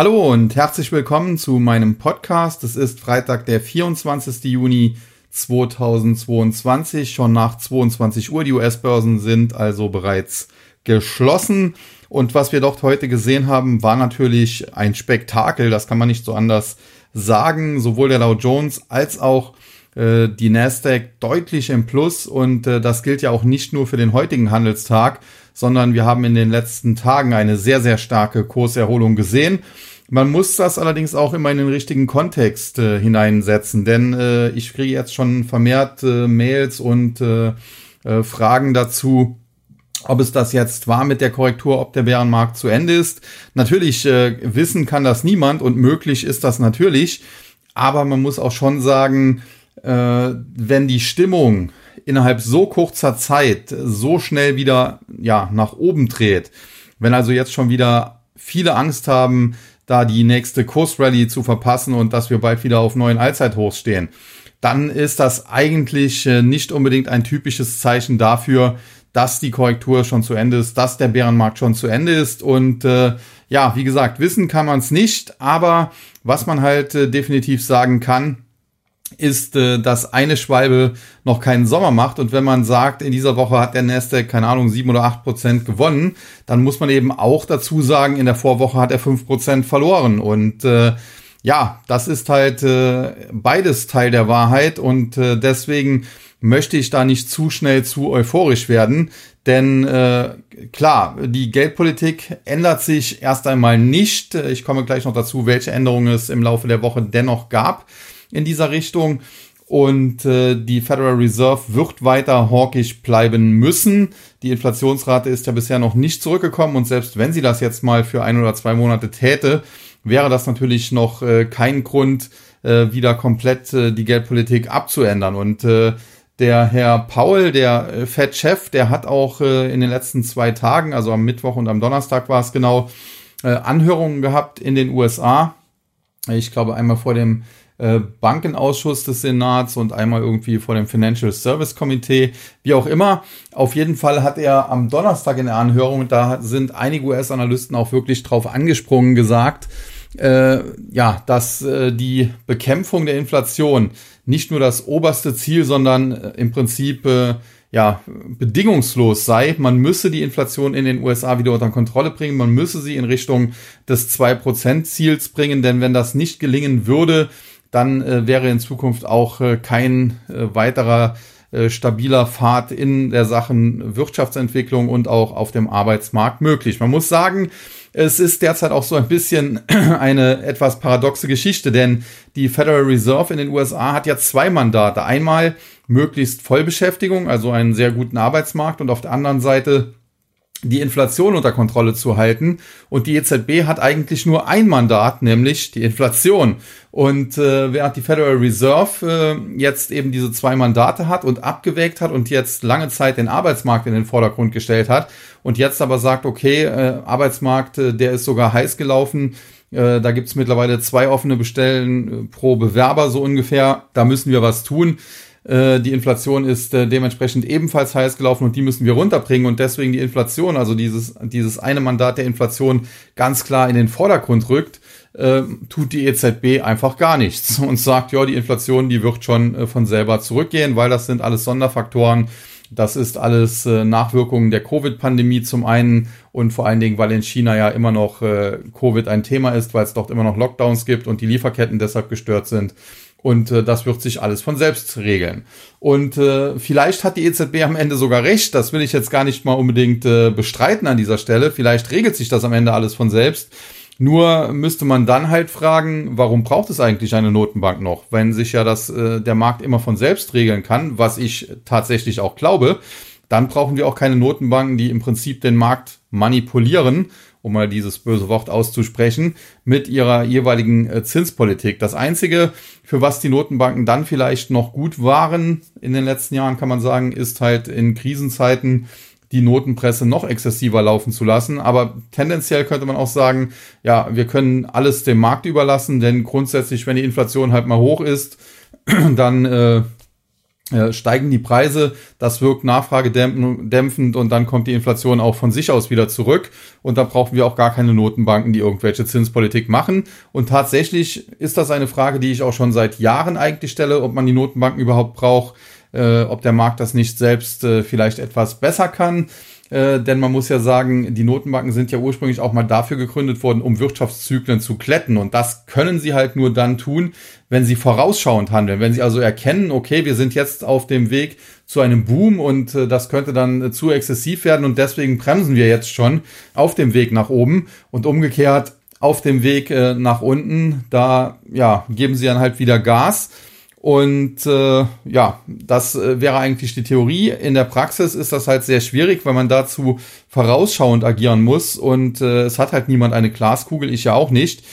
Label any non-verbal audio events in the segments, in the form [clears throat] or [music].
Hallo und herzlich willkommen zu meinem Podcast. Es ist Freitag, der 24. Juni 2022, schon nach 22 Uhr. Die US-Börsen sind also bereits geschlossen. Und was wir dort heute gesehen haben, war natürlich ein Spektakel. Das kann man nicht so anders sagen. Sowohl der Dow Jones als auch äh, die Nasdaq deutlich im Plus. Und äh, das gilt ja auch nicht nur für den heutigen Handelstag, sondern wir haben in den letzten Tagen eine sehr, sehr starke Kurserholung gesehen. Man muss das allerdings auch immer in den richtigen Kontext äh, hineinsetzen, denn äh, ich kriege jetzt schon vermehrt äh, Mails und äh, äh, Fragen dazu, ob es das jetzt war mit der Korrektur, ob der Bärenmarkt zu Ende ist. Natürlich äh, wissen kann das niemand und möglich ist das natürlich, aber man muss auch schon sagen, wenn die Stimmung innerhalb so kurzer Zeit so schnell wieder ja nach oben dreht, wenn also jetzt schon wieder viele Angst haben, da die nächste Kursrally zu verpassen und dass wir bald wieder auf neuen Allzeithochs stehen, dann ist das eigentlich äh, nicht unbedingt ein typisches Zeichen dafür, dass die Korrektur schon zu Ende ist, dass der Bärenmarkt schon zu Ende ist. Und äh, ja, wie gesagt, wissen kann man es nicht, aber was man halt äh, definitiv sagen kann, ist, äh, dass eine Schwalbe noch keinen Sommer macht. Und wenn man sagt, in dieser Woche hat der Nasdaq, keine Ahnung, sieben oder acht Prozent gewonnen, dann muss man eben auch dazu sagen, in der Vorwoche hat er fünf Prozent verloren. Und äh, ja, das ist halt äh, beides Teil der Wahrheit. Und äh, deswegen möchte ich da nicht zu schnell zu euphorisch werden. Denn äh, klar, die Geldpolitik ändert sich erst einmal nicht. Ich komme gleich noch dazu, welche Änderungen es im Laufe der Woche dennoch gab in dieser Richtung. Und äh, die Federal Reserve wird weiter hawkisch bleiben müssen. Die Inflationsrate ist ja bisher noch nicht zurückgekommen und selbst wenn sie das jetzt mal für ein oder zwei Monate täte, wäre das natürlich noch äh, kein Grund, äh, wieder komplett äh, die Geldpolitik abzuändern. Und äh, der Herr Paul, der äh, Fed-Chef, der hat auch äh, in den letzten zwei Tagen, also am Mittwoch und am Donnerstag war es genau, äh, Anhörungen gehabt in den USA. Ich glaube einmal vor dem äh, Bankenausschuss des Senats und einmal irgendwie vor dem Financial Service Committee, wie auch immer. Auf jeden Fall hat er am Donnerstag in der Anhörung, da sind einige US-Analysten auch wirklich drauf angesprungen, gesagt, äh, ja, dass äh, die Bekämpfung der Inflation nicht nur das oberste Ziel, sondern äh, im Prinzip äh, ja, bedingungslos sei. Man müsse die Inflation in den USA wieder unter Kontrolle bringen. Man müsse sie in Richtung des 2%-Ziels bringen, denn wenn das nicht gelingen würde, dann äh, wäre in Zukunft auch äh, kein äh, weiterer äh, stabiler Pfad in der Sachen Wirtschaftsentwicklung und auch auf dem Arbeitsmarkt möglich. Man muss sagen, es ist derzeit auch so ein bisschen [clears throat] eine etwas paradoxe Geschichte, denn die Federal Reserve in den USA hat ja zwei Mandate. Einmal möglichst Vollbeschäftigung, also einen sehr guten Arbeitsmarkt und auf der anderen Seite die Inflation unter Kontrolle zu halten. Und die EZB hat eigentlich nur ein Mandat, nämlich die Inflation. Und äh, während die Federal Reserve äh, jetzt eben diese zwei Mandate hat und abgewägt hat und jetzt lange Zeit den Arbeitsmarkt in den Vordergrund gestellt hat und jetzt aber sagt, okay, äh, Arbeitsmarkt, äh, der ist sogar heiß gelaufen. Äh, da gibt's mittlerweile zwei offene Bestellen äh, pro Bewerber so ungefähr. Da müssen wir was tun die Inflation ist äh, dementsprechend ebenfalls heiß gelaufen und die müssen wir runterbringen und deswegen die Inflation, also dieses, dieses eine Mandat der Inflation ganz klar in den Vordergrund rückt, äh, tut die EZB einfach gar nichts [laughs] und sagt, ja, die Inflation, die wird schon äh, von selber zurückgehen, weil das sind alles Sonderfaktoren. Das ist alles äh, Nachwirkungen der Covid-Pandemie zum einen und vor allen Dingen, weil in China ja immer noch äh, Covid ein Thema ist, weil es dort immer noch Lockdowns gibt und die Lieferketten deshalb gestört sind. Und äh, das wird sich alles von selbst regeln. Und äh, vielleicht hat die EZB am Ende sogar recht. Das will ich jetzt gar nicht mal unbedingt äh, bestreiten an dieser Stelle. Vielleicht regelt sich das am Ende alles von selbst. Nur müsste man dann halt fragen, warum braucht es eigentlich eine Notenbank noch, wenn sich ja das äh, der Markt immer von selbst regeln kann, was ich tatsächlich auch glaube. Dann brauchen wir auch keine Notenbanken, die im Prinzip den Markt manipulieren um mal dieses böse Wort auszusprechen, mit ihrer jeweiligen äh, Zinspolitik. Das Einzige, für was die Notenbanken dann vielleicht noch gut waren in den letzten Jahren, kann man sagen, ist halt in Krisenzeiten die Notenpresse noch exzessiver laufen zu lassen. Aber tendenziell könnte man auch sagen, ja, wir können alles dem Markt überlassen, denn grundsätzlich, wenn die Inflation halt mal hoch ist, [clears throat] dann äh, steigen die Preise, das wirkt nachfragedämpfend und dann kommt die Inflation auch von sich aus wieder zurück und da brauchen wir auch gar keine Notenbanken, die irgendwelche Zinspolitik machen. Und tatsächlich ist das eine Frage, die ich auch schon seit Jahren eigentlich stelle, ob man die Notenbanken überhaupt braucht, äh, ob der Markt das nicht selbst äh, vielleicht etwas besser kann. Äh, denn man muss ja sagen, die Notenbanken sind ja ursprünglich auch mal dafür gegründet worden, um Wirtschaftszyklen zu kletten. Und das können sie halt nur dann tun, wenn sie vorausschauend handeln. Wenn sie also erkennen, okay, wir sind jetzt auf dem Weg zu einem Boom und äh, das könnte dann äh, zu exzessiv werden und deswegen bremsen wir jetzt schon auf dem Weg nach oben und umgekehrt auf dem Weg äh, nach unten, da ja, geben sie dann halt wieder Gas und äh, ja, das äh, wäre eigentlich die Theorie. In der Praxis ist das halt sehr schwierig, weil man dazu vorausschauend agieren muss. Und äh, es hat halt niemand eine Glaskugel, ich ja auch nicht.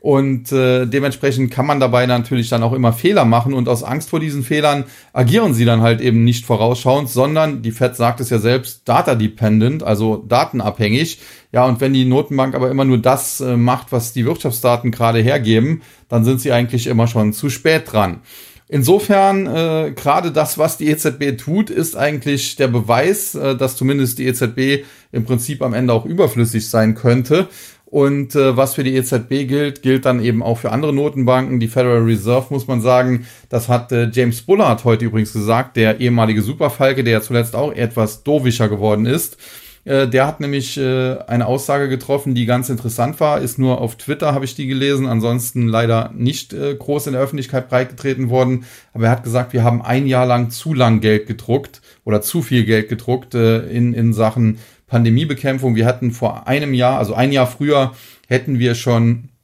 Und äh, dementsprechend kann man dabei natürlich dann auch immer Fehler machen. Und aus Angst vor diesen Fehlern agieren sie dann halt eben nicht vorausschauend, sondern, die Fed sagt es ja selbst, data-dependent, also datenabhängig. Ja, und wenn die Notenbank aber immer nur das äh, macht, was die Wirtschaftsdaten gerade hergeben, dann sind sie eigentlich immer schon zu spät dran. Insofern, äh, gerade das, was die EZB tut, ist eigentlich der Beweis, äh, dass zumindest die EZB im Prinzip am Ende auch überflüssig sein könnte. Und äh, was für die EZB gilt, gilt dann eben auch für andere Notenbanken. Die Federal Reserve muss man sagen, das hat äh, James Bullard heute übrigens gesagt, der ehemalige Superfalke, der ja zuletzt auch etwas dovischer geworden ist. Äh, der hat nämlich äh, eine Aussage getroffen, die ganz interessant war. Ist nur auf Twitter, habe ich die gelesen. Ansonsten leider nicht äh, groß in der Öffentlichkeit breitgetreten worden. Aber er hat gesagt, wir haben ein Jahr lang zu lang Geld gedruckt oder zu viel Geld gedruckt in, in Sachen Pandemiebekämpfung. Wir hatten vor einem Jahr, also ein Jahr früher, hätten wir schon äh,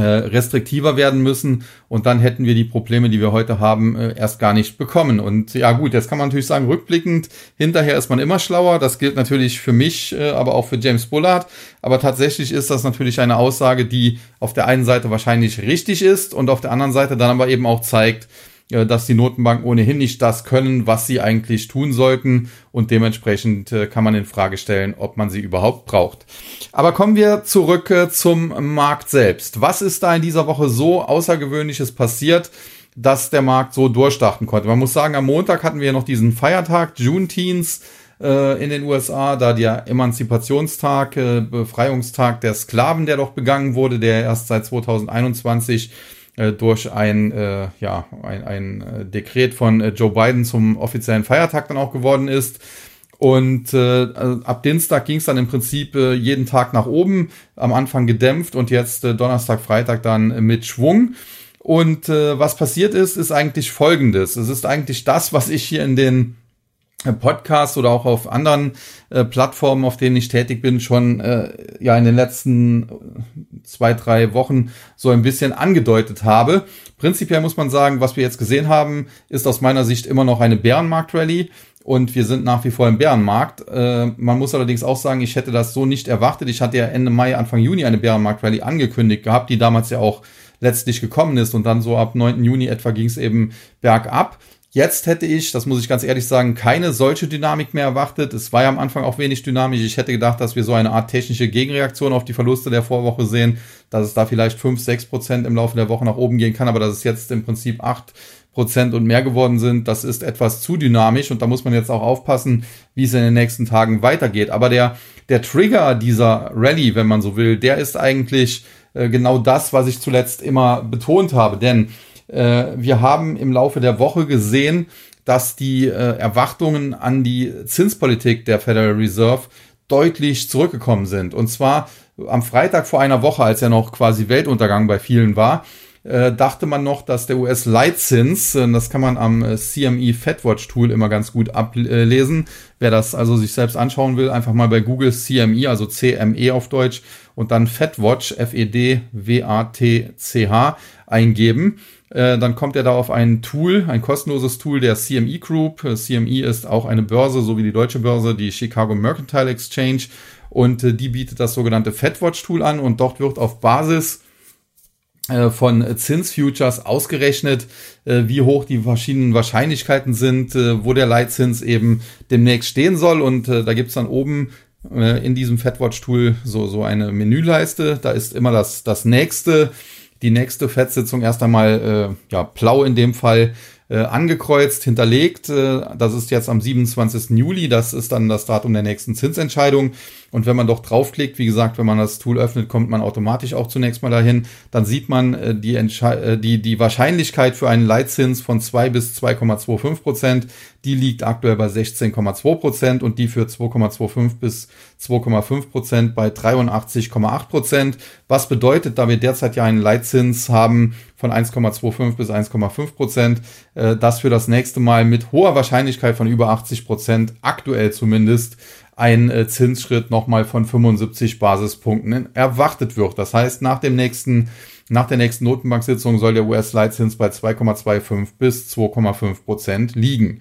restriktiver werden müssen und dann hätten wir die Probleme, die wir heute haben, äh, erst gar nicht bekommen. Und ja gut, jetzt kann man natürlich sagen, rückblickend, hinterher ist man immer schlauer. Das gilt natürlich für mich, äh, aber auch für James Bullard. Aber tatsächlich ist das natürlich eine Aussage, die auf der einen Seite wahrscheinlich richtig ist und auf der anderen Seite dann aber eben auch zeigt, äh, dass die Notenbanken ohnehin nicht das können, was sie eigentlich tun sollten und dementsprechend äh, kann man in Frage stellen, ob man sie überhaupt braucht. Aber kommen wir zurück äh, zum Markt selbst. Was ist da in dieser Woche so außergewöhnliches passiert? dass der Markt so durchstarten konnte. Man muss sagen, am Montag hatten wir noch diesen Feiertag, Juneteenth in den USA, da der Emanzipationstag, Befreiungstag der Sklaven, der doch begangen wurde, der erst seit 2021 äh, durch ein, äh, ja, ein, ein äh, Dekret von äh, Joe Biden zum offiziellen Feiertag dann auch geworden ist. Und äh, ab Dienstag ging es dann im Prinzip äh, jeden Tag nach oben, am Anfang gedämpft und jetzt äh, Donnerstag, Freitag dann mit Schwung. Und äh, was passiert ist, ist eigentlich Folgendes. Es ist eigentlich das, was ich hier in den Podcast oder auch auf anderen äh, Plattformen, auf denen ich tätig bin, schon äh, ja in den letzten zwei, drei Wochen so ein bisschen angedeutet habe. Prinzipiell muss man sagen, was wir jetzt gesehen haben, ist aus meiner Sicht immer noch eine Bärenmarkt-Rallye und wir sind nach wie vor im Bärenmarkt. Äh, man muss allerdings auch sagen, ich hätte das so nicht erwartet. Ich hatte ja Ende Mai, Anfang Juni eine Bärenmarkt-Rallye angekündigt gehabt, die damals ja auch letztlich gekommen ist und dann so ab 9. Juni etwa ging es eben bergab. Jetzt hätte ich, das muss ich ganz ehrlich sagen, keine solche Dynamik mehr erwartet. Es war ja am Anfang auch wenig dynamisch. Ich hätte gedacht, dass wir so eine Art technische Gegenreaktion auf die Verluste der Vorwoche sehen, dass es da vielleicht 5, 6 Prozent im Laufe der Woche nach oben gehen kann, aber dass es jetzt im Prinzip 8 Prozent und mehr geworden sind, das ist etwas zu dynamisch und da muss man jetzt auch aufpassen, wie es in den nächsten Tagen weitergeht. Aber der, der Trigger dieser Rallye, wenn man so will, der ist eigentlich äh, genau das, was ich zuletzt immer betont habe, denn wir haben im Laufe der Woche gesehen, dass die äh, Erwartungen an die Zinspolitik der Federal Reserve deutlich zurückgekommen sind. Und zwar am Freitag vor einer Woche, als ja noch quasi Weltuntergang bei vielen war, äh, dachte man noch, dass der US-Leitzins, äh, das kann man am äh, CME FedWatch Tool immer ganz gut ablesen. Wer das also sich selbst anschauen will, einfach mal bei Google CME, also CME auf Deutsch, und dann FedWatch, F-E-D-W-A-T-C-H eingeben. Äh, dann kommt er da auf ein Tool, ein kostenloses Tool der CME Group. Äh, CME ist auch eine Börse, so wie die deutsche Börse, die Chicago Mercantile Exchange. Und äh, die bietet das sogenannte FedWatch Tool an und dort wird auf Basis von Zinsfutures ausgerechnet, wie hoch die verschiedenen Wahrscheinlichkeiten sind, wo der Leitzins eben demnächst stehen soll. Und da gibt's dann oben in diesem FedWatch-Tool so, so eine Menüleiste. Da ist immer das, das nächste die nächste FED-Sitzung erst einmal äh, ja, blau in dem Fall äh, angekreuzt, hinterlegt. Äh, das ist jetzt am 27. Juli, das ist dann das Datum der nächsten Zinsentscheidung. Und wenn man doch draufklickt, wie gesagt, wenn man das Tool öffnet, kommt man automatisch auch zunächst mal dahin. Dann sieht man äh, die, äh, die, die Wahrscheinlichkeit für einen Leitzins von 2 bis 2,25 Prozent. Die liegt aktuell bei 16,2 Prozent und die für 2,25 bis 2,5 Prozent bei 83,8 Prozent. Was bedeutet, da wir derzeit ja einen Leitzins haben von 1,25 bis 1,5 Prozent, äh, dass für das nächste Mal mit hoher Wahrscheinlichkeit von über 80 Prozent, aktuell zumindest, ein äh, Zinsschritt nochmal von 75 Basispunkten erwartet wird. Das heißt, nach dem nächsten, nach der nächsten Notenbanksitzung soll der US-Leitzins bei 2,25 bis 2,5 Prozent liegen.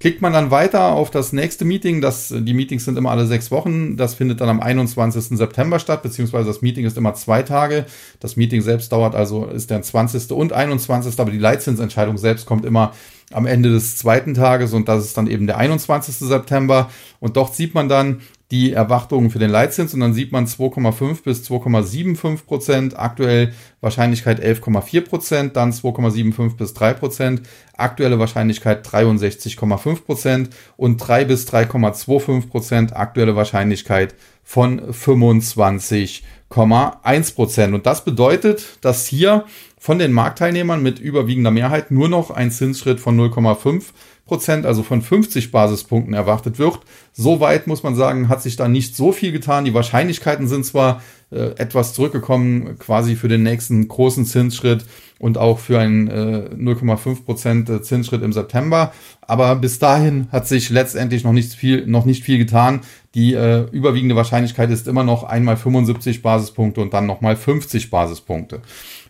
Klickt man dann weiter auf das nächste Meeting, das, die Meetings sind immer alle sechs Wochen, das findet dann am 21. September statt, beziehungsweise das Meeting ist immer zwei Tage. Das Meeting selbst dauert also, ist der 20. und 21. Aber die Leitzinsentscheidung selbst kommt immer am Ende des zweiten Tages und das ist dann eben der 21. September. Und dort sieht man dann, die Erwartungen für den Leitzins und dann sieht man 2,5 bis 2,75 Prozent, aktuell Wahrscheinlichkeit 11,4 Prozent, dann 2,75 bis 3 Prozent, aktuelle Wahrscheinlichkeit 63,5 Prozent und 3 bis 3,25 Prozent, aktuelle Wahrscheinlichkeit von 25,1 Prozent. Und das bedeutet, dass hier von den Marktteilnehmern mit überwiegender Mehrheit nur noch ein Zinsschritt von 0,5 Prozent, also von 50 Basispunkten erwartet wird. Soweit muss man sagen, hat sich da nicht so viel getan. Die Wahrscheinlichkeiten sind zwar äh, etwas zurückgekommen, quasi für den nächsten großen Zinsschritt und auch für einen äh, 0,5 Prozent Zinsschritt im September. Aber bis dahin hat sich letztendlich noch nicht viel, noch nicht viel getan. Die äh, überwiegende Wahrscheinlichkeit ist immer noch einmal 75 Basispunkte und dann nochmal 50 Basispunkte.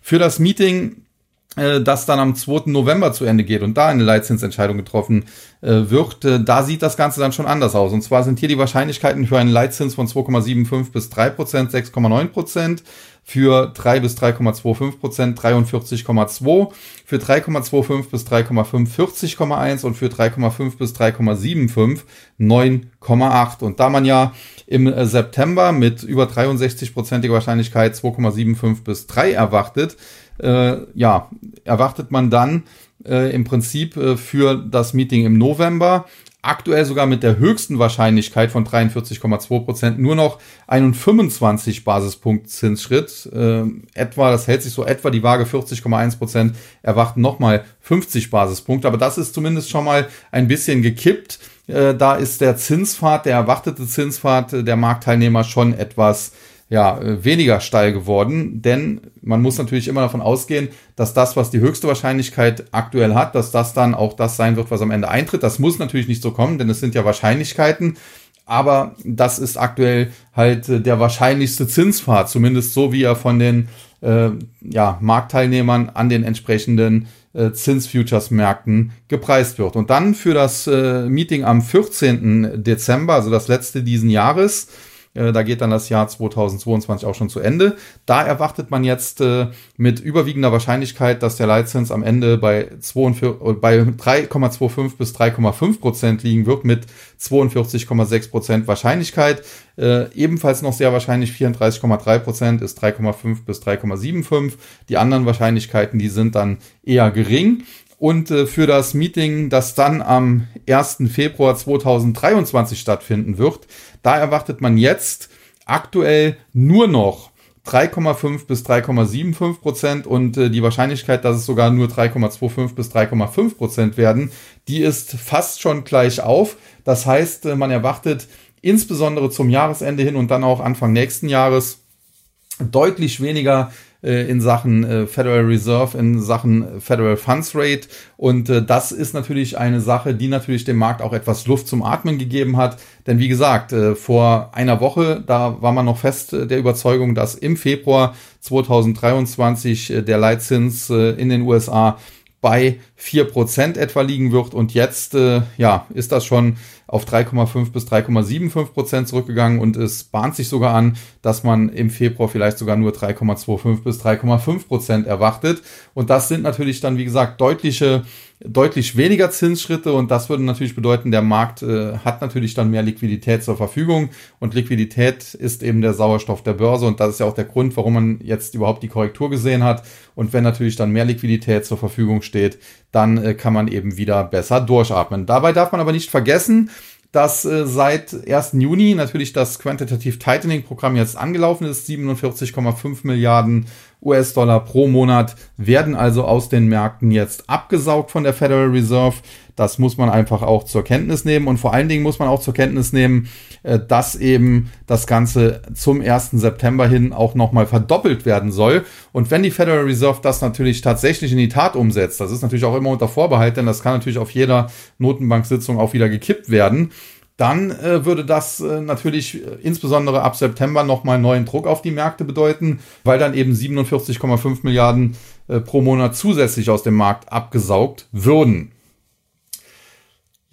Für das Meeting äh, das dann am 2. November zu Ende geht und da eine Leitzinsentscheidung getroffen äh, wird, äh, da sieht das Ganze dann schon anders aus. Und zwar sind hier die Wahrscheinlichkeiten für einen Leitzins von 2,75 bis 3 Prozent 6,9 Prozent, für 3 bis 3,25 Prozent 43,2, für 3,25 bis 3,5 40,1 und für 3,5 bis 3,75 9,8. Und da man ja im September mit über 63-prozentiger Wahrscheinlichkeit 2,75 bis 3 erwartet, äh, ja, erwartet man dann äh, im Prinzip äh, für das Meeting im November aktuell sogar mit der höchsten Wahrscheinlichkeit von 43,2 Prozent nur noch einen 25 Basispunkt Zinsschritt. Äh, etwa, das hält sich so etwa die Waage 40,1 Prozent erwarten nochmal 50 Basispunkte. Aber das ist zumindest schon mal ein bisschen gekippt. Äh, da ist der Zinspfad, der erwartete Zinspfad der Marktteilnehmer schon etwas ja, äh, weniger steil geworden, denn man muss natürlich immer davon ausgehen, dass das, was die höchste Wahrscheinlichkeit aktuell hat, dass das dann auch das sein wird, was am Ende eintritt. Das muss natürlich nicht so kommen, denn es sind ja Wahrscheinlichkeiten, aber das ist aktuell halt äh, der wahrscheinlichste Zinspfad, zumindest so wie er von den äh, ja, Marktteilnehmern an den entsprechenden äh, Zinsfutures-Märkten gepreist wird. Und dann für das äh, Meeting am 14. Dezember, also das letzte diesen Jahres, da geht dann das Jahr 2022 auch schon zu Ende. Da erwartet man jetzt äh, mit überwiegender Wahrscheinlichkeit, dass der Leitzins am Ende bei, 42, äh, 3,25 bis 3,5 Prozent liegen wird mit 42,6 Prozent Wahrscheinlichkeit. Äh, ebenfalls noch sehr wahrscheinlich 34,3 Prozent ist 3,5 bis 3,75. Die anderen Wahrscheinlichkeiten, die sind dann eher gering. Und äh, für das Meeting, das dann am 1. Februar 2023 stattfinden wird, da erwartet man jetzt aktuell nur noch 3,5 bis 3,75 Prozent und äh, die Wahrscheinlichkeit, dass es sogar nur 3,25 bis 3,5 Prozent werden, die ist fast schon gleich auf. Das heißt, äh, man erwartet insbesondere zum Jahresende hin und dann auch Anfang nächsten Jahres deutlich weniger äh, in Sachen äh, Federal Reserve, in Sachen Federal Funds Rate. Und äh, das ist natürlich eine Sache, die natürlich dem Markt auch etwas Luft zum Atmen gegeben hat. Denn wie gesagt, äh, vor einer Woche, da war man noch fest äh, der Überzeugung, dass im Februar 2023 äh, der Leitzins in den USA bei vier Prozent etwa liegen wird. Und jetzt äh, ja, ist das schon auf 3,5 bis 3,75 Prozent zurückgegangen und es bahnt sich sogar an, dass man im Februar vielleicht sogar nur 3,25 bis 3,5 Prozent erwartet. Und das sind natürlich dann, wie gesagt, deutliche deutlich weniger Zinsschritte und das würde natürlich bedeuten, der Markt äh, hat natürlich dann mehr Liquidität zur Verfügung und Liquidität ist eben der Sauerstoff der Börse und das ist ja auch der Grund, warum man jetzt überhaupt die Korrektur gesehen hat und wenn natürlich dann mehr Liquidität zur Verfügung steht, dann äh, kann man eben wieder besser durchatmen. Dabei darf man aber nicht vergessen, dass äh, seit 1. Juni natürlich das Quantitative Tightening Programm jetzt angelaufen ist. 47,5 Milliarden US-Dollar pro Monat werden also aus den Märkten jetzt abgesaugt von der Federal Reserve. Das muss man einfach auch zur Kenntnis nehmen. Und vor allen Dingen muss man auch zur Kenntnis nehmen, äh, dass eben das Ganze zum 1. September hin auch nochmal verdoppelt werden soll. Und wenn die Federal Reserve das natürlich tatsächlich in die Tat umsetzt, das ist natürlich auch immer unter Vorbehalt, denn das kann natürlich auf jeder Notenbanksitzung auch wieder gekippt werden dann äh, würde das äh, natürlich äh, insbesondere ab September nochmal neuen Druck auf die Märkte bedeuten, weil dann eben 47,5 Milliarden äh, pro Monat zusätzlich aus dem Markt abgesaugt würden.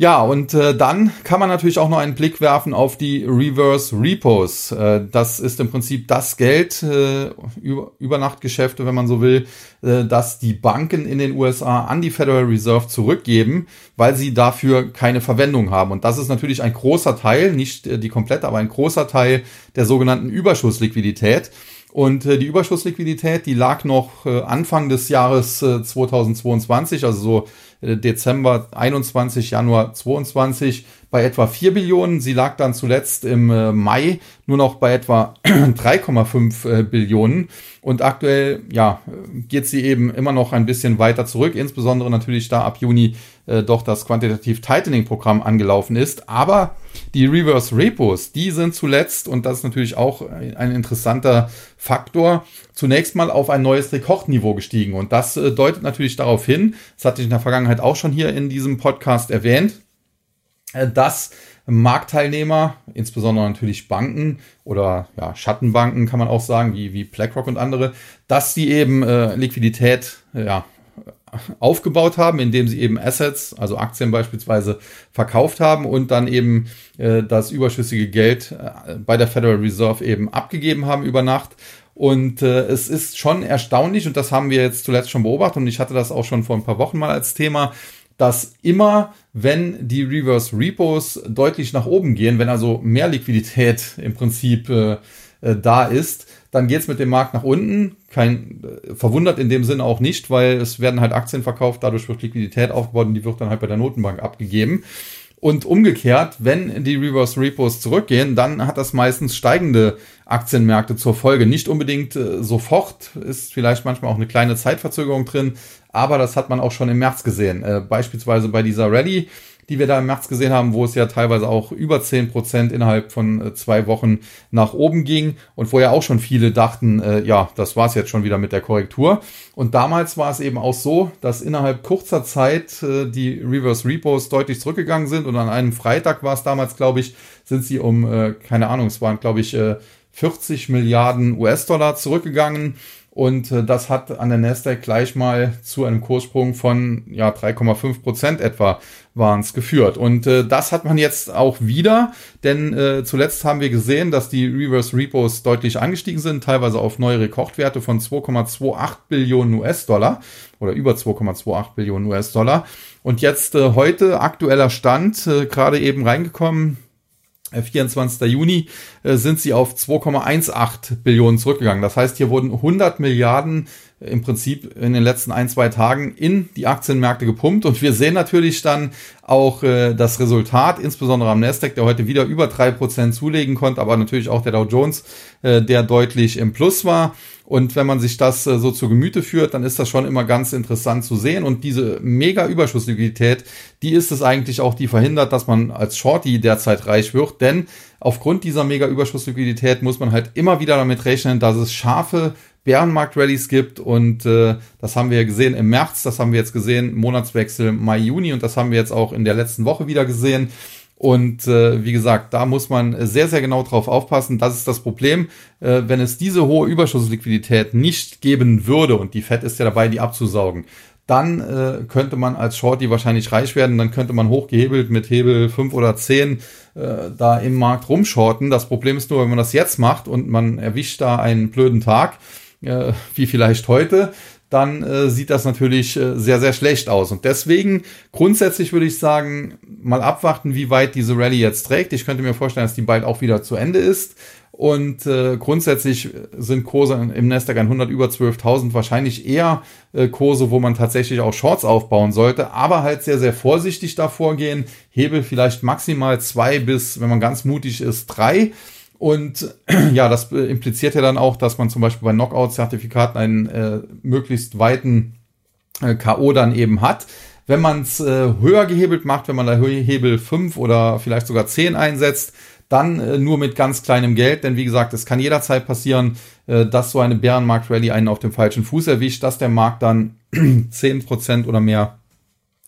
Ja, und äh, dann kann man natürlich auch noch einen Blick werfen auf die Reverse Repos. Äh, das ist im Prinzip das Geld, äh, über, Übernachtgeschäfte, wenn man so will, äh, dass die Banken in den USA an die Federal Reserve zurückgeben, weil sie dafür keine Verwendung haben. Und das ist natürlich ein großer Teil, nicht äh, die komplette, aber ein großer Teil der sogenannten Überschussliquidität. Und äh, die Überschussliquidität, die lag noch äh, Anfang des Jahres äh, 2022, also so Dezember 21, Januar 22 bei etwa 4 Billionen. Sie lag dann zuletzt im äh, Mai nur noch bei etwa [clears throat] 3,5 äh, Billionen. Und aktuell, ja, geht sie eben immer noch ein bisschen weiter zurück, insbesondere natürlich da ab Juni äh, doch das Quantitative Tightening Programm angelaufen ist. Aber die Reverse Repos, die sind zuletzt, und das ist natürlich auch ein interessanter Faktor, zunächst mal auf ein neues Rekordniveau gestiegen. Und das äh, deutet natürlich darauf hin, das hatte ich in der Vergangenheit auch schon hier in diesem Podcast erwähnt, äh, dass Marktteilnehmer, insbesondere natürlich Banken oder ja, Schattenbanken kann man auch sagen, wie, wie BlackRock und andere, dass die eben äh, Liquidität ja, aufgebaut haben, indem sie eben Assets, also Aktien beispielsweise, verkauft haben und dann eben äh, das überschüssige Geld äh, bei der Federal Reserve eben abgegeben haben über Nacht. Und äh, es ist schon erstaunlich, und das haben wir jetzt zuletzt schon beobachtet, und ich hatte das auch schon vor ein paar Wochen mal als Thema, dass immer, wenn die Reverse Repos deutlich nach oben gehen, wenn also mehr Liquidität im Prinzip äh, äh, da ist, dann geht's mit dem Markt nach unten. Kein, äh, verwundert in dem Sinne auch nicht, weil es werden halt Aktien verkauft, dadurch wird Liquidität aufgebaut und die wird dann halt bei der Notenbank abgegeben. Und umgekehrt, wenn die Reverse Repos zurückgehen, dann hat das meistens steigende Aktienmärkte zur Folge. Nicht unbedingt äh, sofort, ist vielleicht manchmal auch eine kleine Zeitverzögerung drin, aber das hat man auch schon im März gesehen. Äh, beispielsweise bei dieser Rallye die wir da im März gesehen haben, wo es ja teilweise auch über zehn Prozent innerhalb von äh, zwei Wochen nach oben ging und wo ja auch schon viele dachten, äh, ja, das war's jetzt schon wieder mit der Korrektur. Und damals war es eben auch so, dass innerhalb kurzer Zeit äh, die Reverse Repos deutlich zurückgegangen sind und an einem Freitag war es damals, glaube ich, sind sie um, äh, keine Ahnung, es waren, glaube ich, äh, 40 Milliarden US-Dollar zurückgegangen. Und äh, das hat an der Nasdaq gleich mal zu einem Kurssprung von ja 3,5 Prozent etwa waren es geführt. Und äh, das hat man jetzt auch wieder, denn äh, zuletzt haben wir gesehen, dass die Reverse Repos deutlich angestiegen sind, teilweise auf neue Rekordwerte von 2,28 Billionen US-Dollar oder über 2,28 Billionen US-Dollar. Und jetzt äh, heute aktueller Stand, äh, gerade eben reingekommen, 24. Äh, Juni äh, sind sie auf 2,18 Billionen zurückgegangen. Das heißt, hier wurden 100 Milliarden äh, im Prinzip in den letzten ein, zwei Tagen in die Aktienmärkte gepumpt. Und wir sehen natürlich dann auch das Resultat, insbesondere am Nasdaq, der heute wieder über drei Prozent zulegen konnte, aber natürlich auch der Dow Jones, der deutlich im Plus war. Und wenn man sich das äh, so zu Gemüte führt, dann ist das schon immer ganz interessant zu sehen. Und diese mega Überschussliquidität, die ist es eigentlich auch, die verhindert, dass man als Shorty derzeit reich wird. Denn aufgrund dieser mega Überschussliquidität muss man halt immer wieder damit rechnen, dass es scharfe Bärenmarkt-Rallies gibt. Und äh, das haben wir ja gesehen im März, das haben wir jetzt gesehen, Monatswechsel Mai, Juni und das haben wir jetzt auch in der letzten Woche wieder gesehen. Und äh, wie gesagt, da muss man sehr, sehr genau drauf aufpassen. Das ist das Problem. Äh, wenn es diese hohe Überschussliquidität nicht geben würde, und die FED ist ja dabei, die abzusaugen, dann äh, könnte man als Shorty wahrscheinlich reich werden. Dann könnte man hochgehebelt mit Hebel 5 oder 10 äh, da im Markt rumshorten. Das Problem ist nur, wenn man das jetzt macht und man erwischt da einen blöden Tag, äh, wie vielleicht heute, dann äh, sieht das natürlich äh, sehr, sehr schlecht aus. Und deswegen grundsätzlich würde ich sagen, mal abwarten, wie weit diese Rallye jetzt trägt. Ich könnte mir vorstellen, dass die bald auch wieder zu Ende ist. Und äh, grundsätzlich sind Kurse im Nasdaq 100 über 12.000 wahrscheinlich eher äh, Kurse, wo man tatsächlich auch Shorts aufbauen sollte, aber halt sehr, sehr vorsichtig davor gehen. Hebel vielleicht maximal zwei bis, wenn man ganz mutig ist, drei. Und [clears throat] ja, das impliziert ja dann auch, dass man zum Beispiel bei Knockout-Zertifikaten einen äh, möglichst weiten äh, K.O. dann eben hat. Wenn man es äh, höher gehebelt macht, wenn man da Hebel 5 oder vielleicht sogar 10 einsetzt, dann äh, nur mit ganz kleinem Geld, denn wie gesagt, es kann jederzeit passieren, äh, dass so eine Bärenmarkt-Rallye einen auf dem falschen Fuß erwischt, dass der Markt dann [clears throat] 10% oder mehr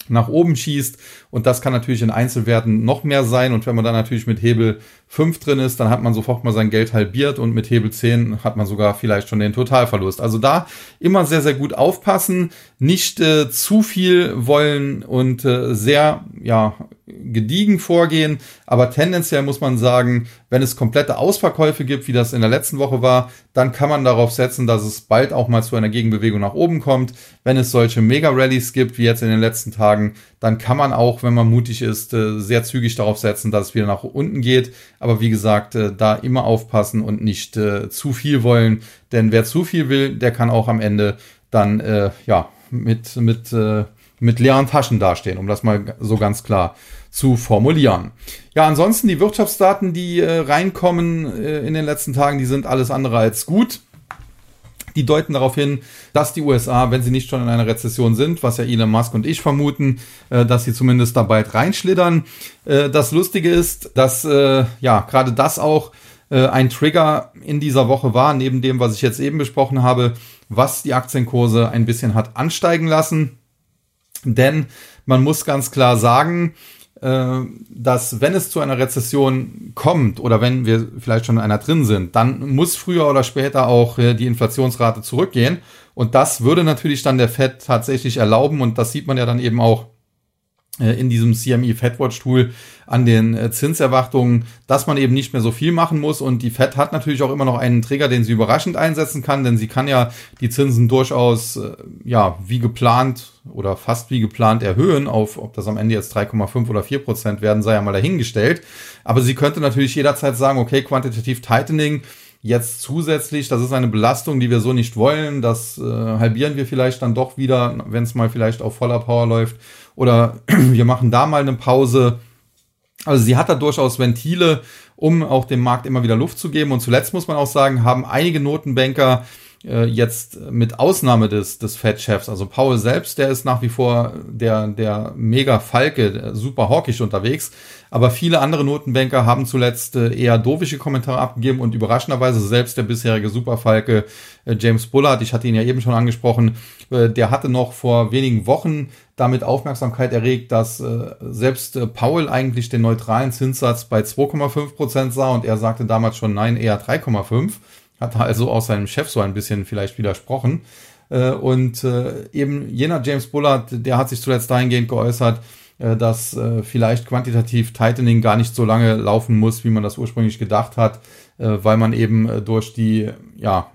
nach oben schießt. Und das kann natürlich in Einzelwerten noch mehr sein. Und wenn man dann natürlich mit Hebel 5 drin ist, dann hat man sofort mal sein Geld halbiert und mit Hebel 10 hat man sogar vielleicht schon den Totalverlust. Also da immer sehr, sehr gut aufpassen, nicht äh, zu viel wollen und äh, sehr, ja, gediegen vorgehen. Aber tendenziell muss man sagen, wenn es komplette Ausverkäufe gibt, wie das in der letzten Woche war, dann kann man darauf setzen, dass es bald auch mal zu einer Gegenbewegung nach oben kommt. Wenn es solche Mega-Rallies gibt, wie jetzt in den letzten Tagen, dann kann man auch, wenn man mutig ist, äh, sehr zügig darauf setzen, dass es wieder nach unten geht. Aber wie gesagt, äh, da immer aufpassen und nicht äh, zu viel wollen. Denn wer zu viel will, der kann auch am Ende dann, ja, mit, mit, mit leeren Taschen dastehen, um das mal so ganz klar zu formulieren. Ja, ansonsten die Wirtschaftsdaten, die äh, reinkommen äh, in den letzten Tagen, die sind alles andere als gut. Die deuten darauf hin, dass die USA, wenn sie nicht schon in einer Rezession sind, was ja Elon Musk und ich vermuten, äh, dass sie zumindest da bald reinschlittern. Äh, das Lustige ist, dass äh, ja gerade das auch äh, ein Trigger in dieser Woche war, neben dem, was ich jetzt eben besprochen habe, was die Aktienkurse ein bisschen hat ansteigen lassen. Denn man muss ganz klar sagen, äh, dass wenn es zu einer Rezession kommt oder wenn wir vielleicht schon in einer drin sind, dann muss früher oder später auch äh, die Inflationsrate zurückgehen. Und das würde natürlich dann der Fed tatsächlich erlauben. Und das sieht man ja dann eben auch in diesem CME Fedwatch Tool an den äh, Zinserwartungen, dass man eben nicht mehr so viel machen muss. Und die Fed hat natürlich auch immer noch einen Trigger, den sie überraschend einsetzen kann, denn sie kann ja die Zinsen durchaus äh, ja wie geplant oder fast wie geplant erhöhen auf ob das am Ende jetzt 3,5 oder 4 Prozent werden, sei ja mal dahingestellt, aber sie könnte natürlich jederzeit sagen, okay, quantitativ Tightening jetzt zusätzlich, das ist eine Belastung, die wir so nicht wollen, das äh, halbieren wir vielleicht dann doch wieder, wenn es mal vielleicht auf voller Power läuft oder [clears throat] wir machen da mal eine Pause. Also sie hat da durchaus Ventile, um auch dem Markt immer wieder Luft zu geben. Und zuletzt muss man auch sagen, haben einige Notenbanker äh, jetzt mit Ausnahme des, des Fed-Chefs, also Paul selbst, der ist nach wie vor der, der mega Falke, super hawkisch unterwegs. Aber viele andere Notenbanker haben zuletzt äh, eher dovische Kommentare abgegeben und überraschenderweise selbst der bisherige Superfalke äh, James Bullard, ich hatte ihn ja eben schon angesprochen, äh, der hatte noch vor wenigen Wochen damit Aufmerksamkeit erregt, dass selbst Paul eigentlich den neutralen Zinssatz bei 2,5 Prozent sah und er sagte damals schon nein, eher 3,5 hat also auch seinem Chef so ein bisschen vielleicht widersprochen. Und eben jener James Bullard, der hat sich zuletzt dahingehend geäußert, äh, dass äh, vielleicht quantitativ Tightening gar nicht so lange laufen muss, wie man das ursprünglich gedacht hat, äh, weil man eben durch die ja,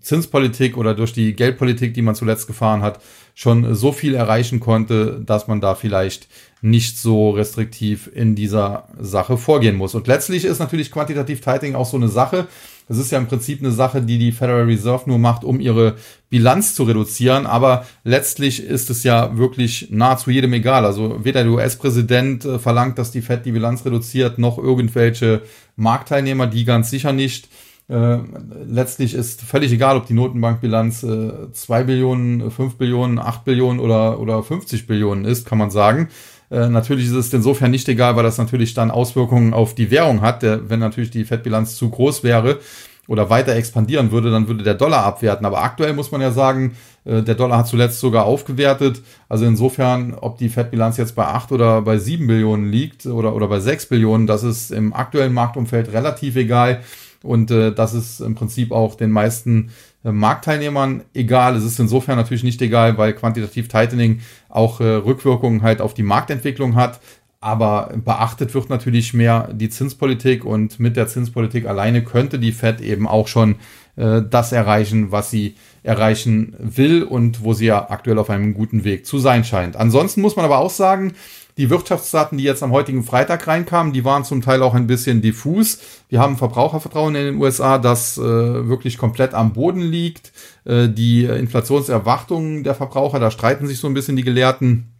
Zinspolitik oder durch die Geldpolitik, die man zuletzt gefahren hat, schon so viel erreichen konnte, dass man da vielleicht nicht so restriktiv in dieser Sache vorgehen muss. Und letztlich ist natürlich quantitativ Tightening auch so eine Sache, das ist ja im Prinzip eine Sache, die die Federal Reserve nur macht, um ihre Bilanz zu reduzieren. Aber letztlich ist es ja wirklich nahezu jedem egal. Also weder der US-Präsident äh, verlangt, dass die Fed die Bilanz reduziert, noch irgendwelche Marktteilnehmer, die ganz sicher nicht. Äh, letztlich ist völlig egal, ob die Notenbankbilanz äh, 2 Billionen, 5 Billionen, 8 Billionen oder, oder 50 Billionen ist, kann man sagen. Äh, natürlich ist es insofern nicht egal, weil das natürlich dann Auswirkungen auf die Währung hat. Der, wenn natürlich die Fettbilanz zu groß wäre oder weiter expandieren würde, dann würde der Dollar abwerten. Aber aktuell muss man ja sagen, äh, der Dollar hat zuletzt sogar aufgewertet. Also insofern, ob die Fettbilanz jetzt bei 8 oder bei 7 Billionen liegt oder, oder bei 6 Billionen, das ist im aktuellen Marktumfeld relativ egal. Und äh, das ist im Prinzip auch den meisten Marktteilnehmern egal. Es ist insofern natürlich nicht egal, weil quantitativ Tightening auch äh, Rückwirkungen halt auf die Marktentwicklung hat. Aber beachtet wird natürlich mehr die Zinspolitik und mit der Zinspolitik alleine könnte die Fed eben auch schon äh, das erreichen, was sie erreichen will und wo sie ja aktuell auf einem guten Weg zu sein scheint. Ansonsten muss man aber auch sagen, die Wirtschaftsdaten, die jetzt am heutigen Freitag reinkamen, die waren zum Teil auch ein bisschen diffus. Wir haben Verbrauchervertrauen in den USA, das äh, wirklich komplett am Boden liegt. Äh, die Inflationserwartungen der Verbraucher, da streiten sich so ein bisschen die Gelehrten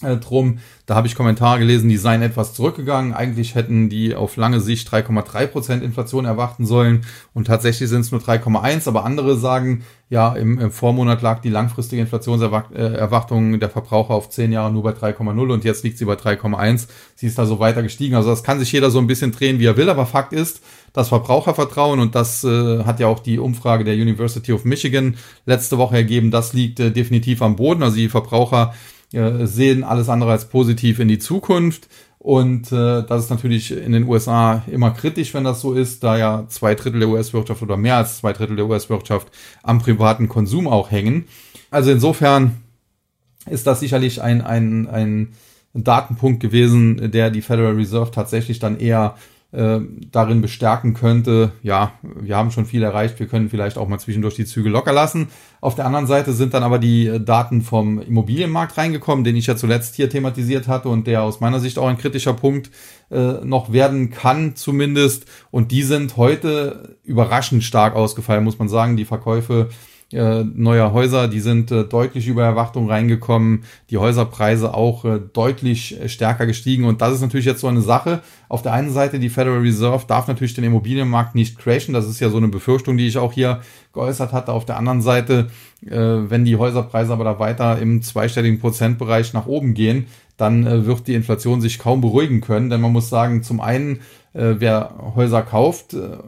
drum. Da habe ich Kommentare gelesen, die seien etwas zurückgegangen. Eigentlich hätten die auf lange Sicht 3,3 Prozent Inflation erwarten sollen und tatsächlich sind es nur 3,1. Aber andere sagen, ja, im, im, Vormonat lag die langfristige Inflationserwartung der Verbraucher auf 10 Jahre nur bei 3,0 und jetzt liegt sie bei 3,1. Sie ist da so weiter gestiegen. Also das kann sich jeder so ein bisschen drehen, wie er will. Aber Fakt ist, das Verbrauchervertrauen und das äh, hat ja auch die Umfrage der University of Michigan letzte Woche ergeben, das liegt äh, definitiv am Boden. Also die Verbraucher äh, sehen alles andere als positiv in die Zukunft. Und äh, das ist natürlich in den USA immer kritisch, wenn das so ist, da ja zwei Drittel der US-Wirtschaft oder mehr als zwei Drittel der US-Wirtschaft am privaten Konsum auch hängen. Also insofern ist das sicherlich ein, ein, ein Datenpunkt gewesen, der die Federal Reserve tatsächlich dann eher äh, darin bestärken könnte, ja, wir haben schon viel erreicht, wir können vielleicht auch mal zwischendurch die Züge locker lassen. Auf der anderen Seite sind dann aber die äh, Daten vom Immobilienmarkt reingekommen, den ich ja zuletzt hier thematisiert hatte und der aus meiner Sicht auch ein kritischer Punkt äh, noch werden kann zumindest. Und die sind heute überraschend stark ausgefallen, muss man sagen. Die Verkäufe äh, neuer Häuser, die sind äh, deutlich über Erwartung reingekommen, die Häuserpreise auch äh, deutlich äh, stärker gestiegen und das ist natürlich jetzt so eine Sache. Auf der einen Seite, die Federal Reserve darf natürlich den Immobilienmarkt nicht crashen, das ist ja so eine Befürchtung, die ich auch hier geäußert hatte. Auf der anderen Seite, äh, wenn die Häuserpreise aber da weiter im zweistelligen Prozentbereich nach oben gehen, dann äh, wird die Inflation sich kaum beruhigen können, denn man muss sagen, zum einen äh, wer Häuser kauft, äh,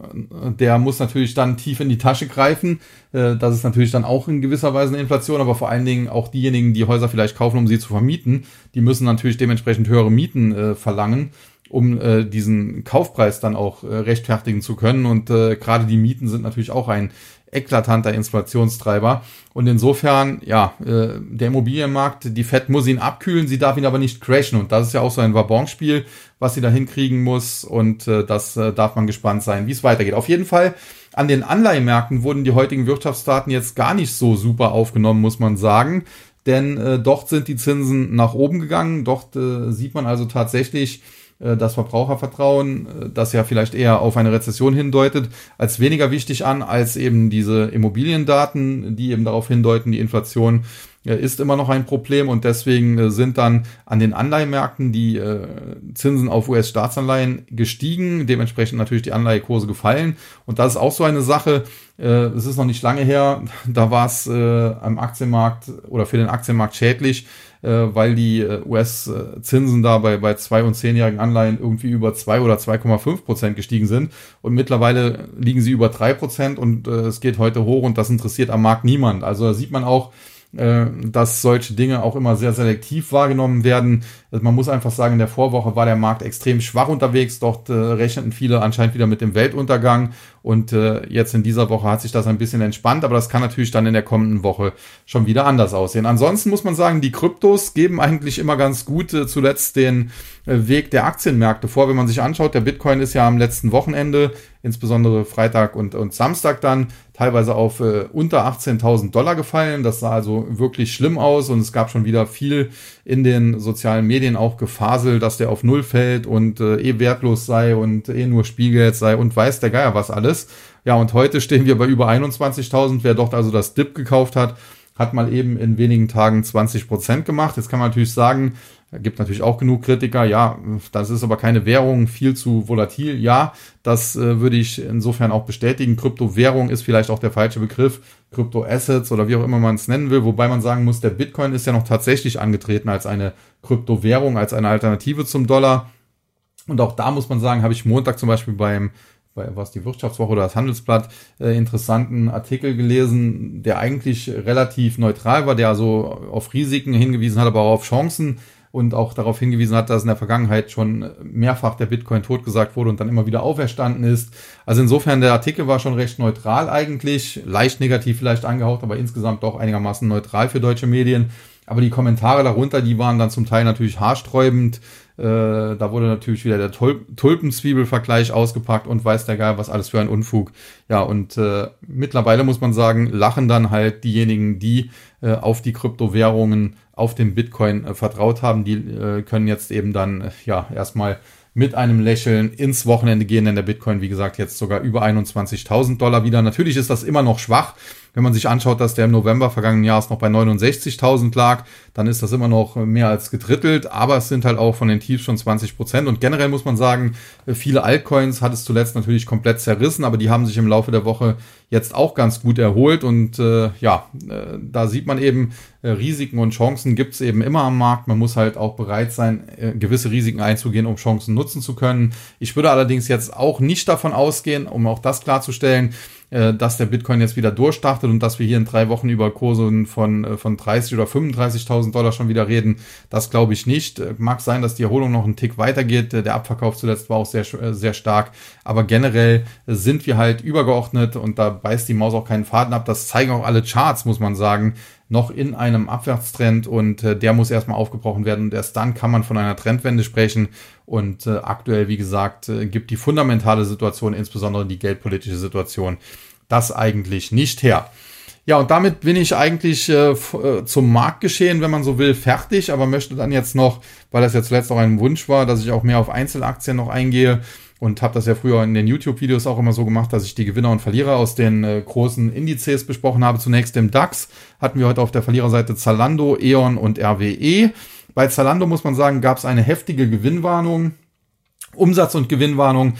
der muss natürlich dann tief in die Tasche greifen. Äh, das ist natürlich dann auch in gewisser Weise eine Inflation, aber vor allen Dingen auch diejenigen, die Häuser vielleicht kaufen, um sie zu vermieten, die müssen natürlich dementsprechend höhere Mieten äh, verlangen um äh, diesen Kaufpreis dann auch äh, rechtfertigen zu können. Und äh, gerade die Mieten sind natürlich auch ein eklatanter Inflationstreiber. Und insofern, ja, äh, der Immobilienmarkt, die Fed muss ihn abkühlen, sie darf ihn aber nicht crashen. Und das ist ja auch so ein Wabonspiel, was sie da hinkriegen muss. Und äh, das äh, darf man gespannt sein, wie es weitergeht. Auf jeden Fall, an den Anleihemärkten wurden die heutigen Wirtschaftsdaten jetzt gar nicht so super aufgenommen, muss man sagen. Denn äh, dort sind die Zinsen nach oben gegangen. Dort äh, sieht man also tatsächlich, das Verbrauchervertrauen, äh, das ja vielleicht eher auf eine Rezession hindeutet, als weniger wichtig an als eben diese Immobiliendaten, die eben darauf hindeuten, die Inflation ist immer noch ein Problem. Und deswegen äh, sind dann an den Anleihemärkten die Zinsen auf US-Staatsanleihen gestiegen, dementsprechend natürlich die Anleihekurse gefallen. Und das ist auch so eine Sache, es ist noch nicht lange her, da war es am Aktienmarkt oder für den Aktienmarkt schädlich, äh, weil die äh, US-Zinsen da bei, bei zwei und zehnjährigen Anleihen irgendwie über zwei oder 2,5 Prozent gestiegen sind. Und mittlerweile liegen sie über drei Prozent und äh, es geht heute hoch und das interessiert am Markt niemand. Also da sieht man auch, äh, dass solche Dinge auch immer sehr selektiv wahrgenommen werden. Also man muss einfach sagen, in der Vorwoche war der Markt extrem schwach unterwegs. Dort äh, rechneten viele anscheinend wieder mit dem Weltuntergang. Und äh, jetzt in dieser Woche hat sich das ein bisschen entspannt, aber das kann natürlich dann in der kommenden Woche schon wieder anders aussehen. Ansonsten muss man sagen, die Kryptos geben eigentlich immer ganz gut äh, zuletzt den äh, Weg der Aktienmärkte vor. Wenn man sich anschaut, der Bitcoin ist ja am letzten Wochenende, insbesondere Freitag und, und Samstag dann, teilweise auf äh, unter 18.000 Dollar gefallen. Das sah also wirklich schlimm aus und es gab schon wieder viel in den sozialen Medien auch gefaselt, dass der auf Null fällt und äh, eh wertlos sei und eh nur Spielgeld sei und weiß der Geier was alles. Ja, und heute stehen wir bei über 21.000. Wer dort also das Dip gekauft hat, hat mal eben in wenigen Tagen 20 Prozent gemacht. Jetzt kann man natürlich sagen, gibt natürlich auch genug Kritiker, ja, das ist aber keine Währung, viel zu volatil. Ja, das äh, würde ich insofern auch bestätigen. Kryptowährung ist vielleicht auch der falsche Begriff, Kryptoassets oder wie auch immer man es nennen will, wobei man sagen muss, der Bitcoin ist ja noch tatsächlich angetreten als eine Kryptowährung, als eine Alternative zum Dollar. Und auch da muss man sagen, habe ich Montag zum Beispiel beim was die Wirtschaftswoche oder das Handelsblatt äh, interessanten Artikel gelesen, der eigentlich relativ neutral war, der also auf Risiken hingewiesen hat, aber auch auf Chancen und auch darauf hingewiesen hat, dass in der Vergangenheit schon mehrfach der Bitcoin totgesagt wurde und dann immer wieder auferstanden ist. Also insofern der Artikel war schon recht neutral eigentlich, leicht negativ vielleicht angehaucht, aber insgesamt doch einigermaßen neutral für deutsche Medien. Aber die Kommentare darunter, die waren dann zum Teil natürlich haarsträubend. Äh, da wurde natürlich wieder der Tul Tulpenzwiebel-Vergleich ausgepackt und weiß der Geil, was alles für ein Unfug. Ja, und äh, mittlerweile muss man sagen, lachen dann halt diejenigen, die äh, auf die Kryptowährungen, auf den Bitcoin äh, vertraut haben, die äh, können jetzt eben dann äh, ja erstmal mit einem Lächeln ins Wochenende gehen, denn der Bitcoin, wie gesagt, jetzt sogar über 21.000 Dollar wieder. Natürlich ist das immer noch schwach. Wenn man sich anschaut, dass der im November vergangenen Jahres noch bei 69.000 lag, dann ist das immer noch mehr als gedrittelt, aber es sind halt auch von den Tiefs schon 20 Prozent. Und generell muss man sagen, viele Altcoins hat es zuletzt natürlich komplett zerrissen, aber die haben sich im Laufe der Woche jetzt auch ganz gut erholt. Und äh, ja, äh, da sieht man eben, äh, Risiken und Chancen gibt es eben immer am Markt. Man muss halt auch bereit sein, äh, gewisse Risiken einzugehen, um Chancen nutzen zu können. Ich würde allerdings jetzt auch nicht davon ausgehen, um auch das klarzustellen, äh, dass der Bitcoin jetzt wieder durchstartet und dass wir hier in drei Wochen über Kurse von, äh, von 30 oder 35.000 Dollar schon wieder reden. Das glaube ich nicht. Äh, mag sein, dass die Erholung noch einen Tick weitergeht. Der Abverkauf zuletzt war auch sehr, sehr stark. Aber generell sind wir halt übergeordnet und da beißt die Maus auch keinen Faden ab. Das zeigen auch alle Charts, muss man sagen noch in einem Abwärtstrend und äh, der muss erstmal aufgebrochen werden und erst dann kann man von einer Trendwende sprechen und äh, aktuell, wie gesagt, äh, gibt die fundamentale Situation, insbesondere die geldpolitische Situation, das eigentlich nicht her. Ja, und damit bin ich eigentlich äh, äh, zum Marktgeschehen, wenn man so will, fertig, aber möchte dann jetzt noch, weil das ja zuletzt auch ein Wunsch war, dass ich auch mehr auf Einzelaktien noch eingehe und habe das ja früher in den YouTube-Videos auch immer so gemacht, dass ich die Gewinner und Verlierer aus den äh, großen Indizes besprochen habe. Zunächst im DAX hatten wir heute auf der Verliererseite Zalando, E.ON und RWE. Bei Zalando muss man sagen, gab es eine heftige Gewinnwarnung. Umsatz- und Gewinnwarnung.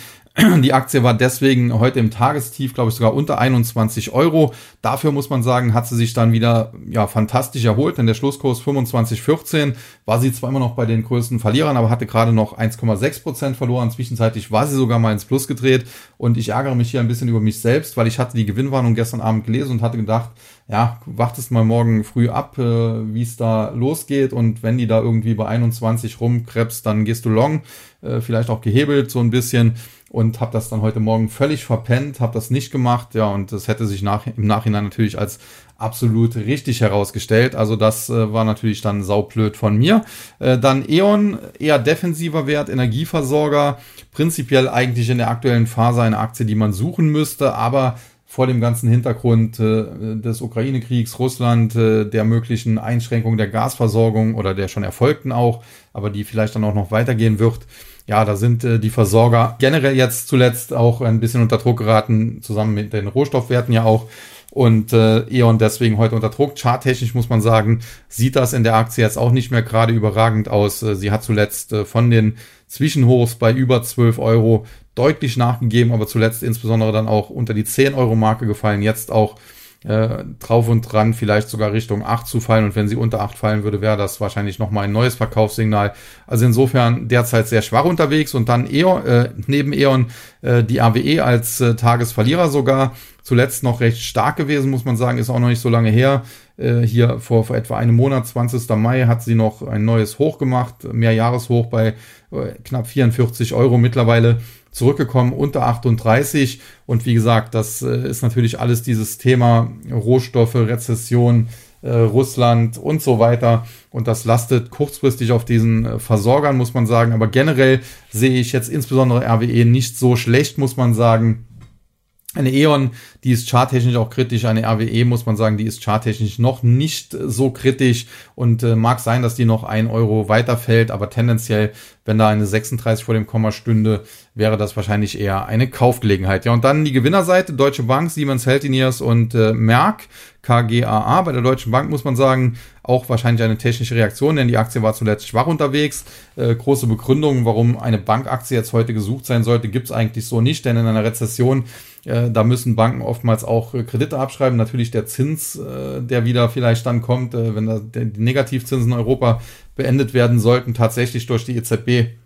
Die Aktie war deswegen heute im Tagestief, glaube ich, sogar unter 21 Euro. Dafür muss man sagen, hat sie sich dann wieder ja, fantastisch erholt, denn der Schlusskurs 25,14 war sie zwar immer noch bei den größten Verlierern, aber hatte gerade noch 1,6 Prozent verloren. Zwischenzeitlich war sie sogar mal ins Plus gedreht und ich ärgere mich hier ein bisschen über mich selbst, weil ich hatte die Gewinnwarnung gestern Abend gelesen und hatte gedacht, ja, wartest mal morgen früh ab, äh, wie es da losgeht und wenn die da irgendwie bei 21 rumkrebst, dann gehst du long, äh, vielleicht auch gehebelt so ein bisschen und habe das dann heute Morgen völlig verpennt, habe das nicht gemacht, ja, und das hätte sich nach, im Nachhinein natürlich als absolut richtig herausgestellt. Also das äh, war natürlich dann saublöd von mir. Äh, dann E.ON, eher defensiver Wert, Energieversorger, prinzipiell eigentlich in der aktuellen Phase eine Aktie, die man suchen müsste, aber vor dem ganzen Hintergrund äh, des Ukraine-Kriegs, Russland, äh, der möglichen Einschränkung der Gasversorgung oder der schon erfolgten auch, aber die vielleicht dann auch noch weitergehen wird, ja, da sind äh, die Versorger generell jetzt zuletzt auch ein bisschen unter Druck geraten, zusammen mit den Rohstoffwerten ja auch. Und äh, E.ON deswegen heute unter Druck. Charttechnisch muss man sagen, sieht das in der Aktie jetzt auch nicht mehr gerade überragend aus. Äh, sie hat zuletzt äh, von den Zwischenhochs bei über 12 Euro deutlich nachgegeben, aber zuletzt insbesondere dann auch unter die 10 Euro Marke gefallen. Jetzt auch äh, drauf und dran, vielleicht sogar Richtung 8 zu fallen. Und wenn sie unter 8 fallen würde, wäre das wahrscheinlich nochmal ein neues Verkaufssignal. Also insofern derzeit sehr schwach unterwegs und dann E.ON, äh, neben E.ON äh, die AWE als äh, Tagesverlierer sogar. Zuletzt noch recht stark gewesen, muss man sagen, ist auch noch nicht so lange her. Äh, hier vor, vor etwa einem Monat, 20. Mai, hat sie noch ein neues Hoch gemacht, mehr Jahreshoch bei äh, knapp 44 Euro mittlerweile zurückgekommen unter 38. Und wie gesagt, das äh, ist natürlich alles dieses Thema Rohstoffe, Rezession, äh, Russland und so weiter. Und das lastet kurzfristig auf diesen äh, Versorgern, muss man sagen. Aber generell sehe ich jetzt insbesondere RWE nicht so schlecht, muss man sagen. Eine E.ON, die ist charttechnisch auch kritisch. Eine RWE muss man sagen, die ist charttechnisch noch nicht so kritisch und äh, mag sein, dass die noch ein Euro weiterfällt, aber tendenziell, wenn da eine 36 vor dem Komma stünde, wäre das wahrscheinlich eher eine Kaufgelegenheit. Ja, und dann die Gewinnerseite, Deutsche Bank, Siemens Healthineers und äh, Merck, KGAA. Bei der Deutschen Bank muss man sagen, auch wahrscheinlich eine technische Reaktion, denn die Aktie war zuletzt schwach unterwegs. Äh, große Begründungen, warum eine Bankaktie jetzt heute gesucht sein sollte, gibt es eigentlich so nicht, denn in einer Rezession äh, da müssen Banken oftmals auch äh, Kredite abschreiben. Natürlich der Zins, äh, der wieder vielleicht dann kommt, wenn die Negativzinsen in Europa beendet werden sollten, tatsächlich durch die EZB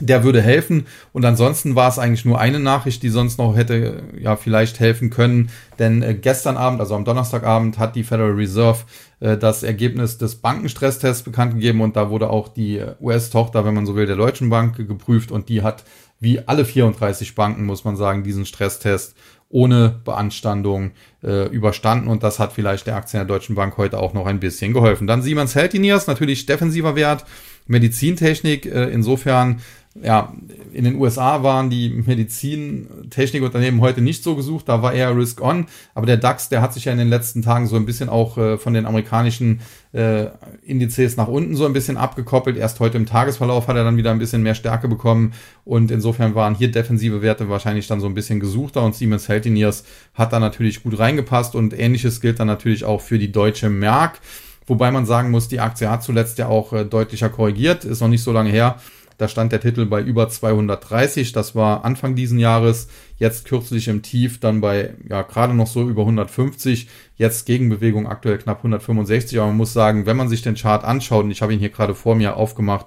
der würde helfen. Und ansonsten war es eigentlich nur eine Nachricht, die sonst noch hätte ja vielleicht helfen können. Denn gestern Abend, also am Donnerstagabend, hat die Federal Reserve das Ergebnis des Bankenstresstests bekannt gegeben und da wurde auch die US-Tochter, wenn man so will, der Deutschen Bank geprüft und die hat wie alle 34 Banken, muss man sagen, diesen Stresstest ohne Beanstandung äh, überstanden und das hat vielleicht der Aktien der Deutschen Bank heute auch noch ein bisschen geholfen. Dann Siemens Healthineers, natürlich defensiver Wert, Medizintechnik, äh, insofern ja, in den USA waren die Medizintechnikunternehmen heute nicht so gesucht, da war eher Risk On, aber der DAX, der hat sich ja in den letzten Tagen so ein bisschen auch äh, von den amerikanischen äh, Indizes nach unten so ein bisschen abgekoppelt. Erst heute im Tagesverlauf hat er dann wieder ein bisschen mehr Stärke bekommen und insofern waren hier defensive Werte wahrscheinlich dann so ein bisschen gesuchter und Siemens Healthineers hat da natürlich gut reingepasst und ähnliches gilt dann natürlich auch für die deutsche Merck. Wobei man sagen muss, die Aktie hat zuletzt ja auch äh, deutlicher korrigiert, ist noch nicht so lange her. Da stand der Titel bei über 230. Das war Anfang diesen Jahres. Jetzt kürzlich im Tief dann bei, ja, gerade noch so über 150. Jetzt Gegenbewegung aktuell knapp 165. Aber man muss sagen, wenn man sich den Chart anschaut, und ich habe ihn hier gerade vor mir aufgemacht,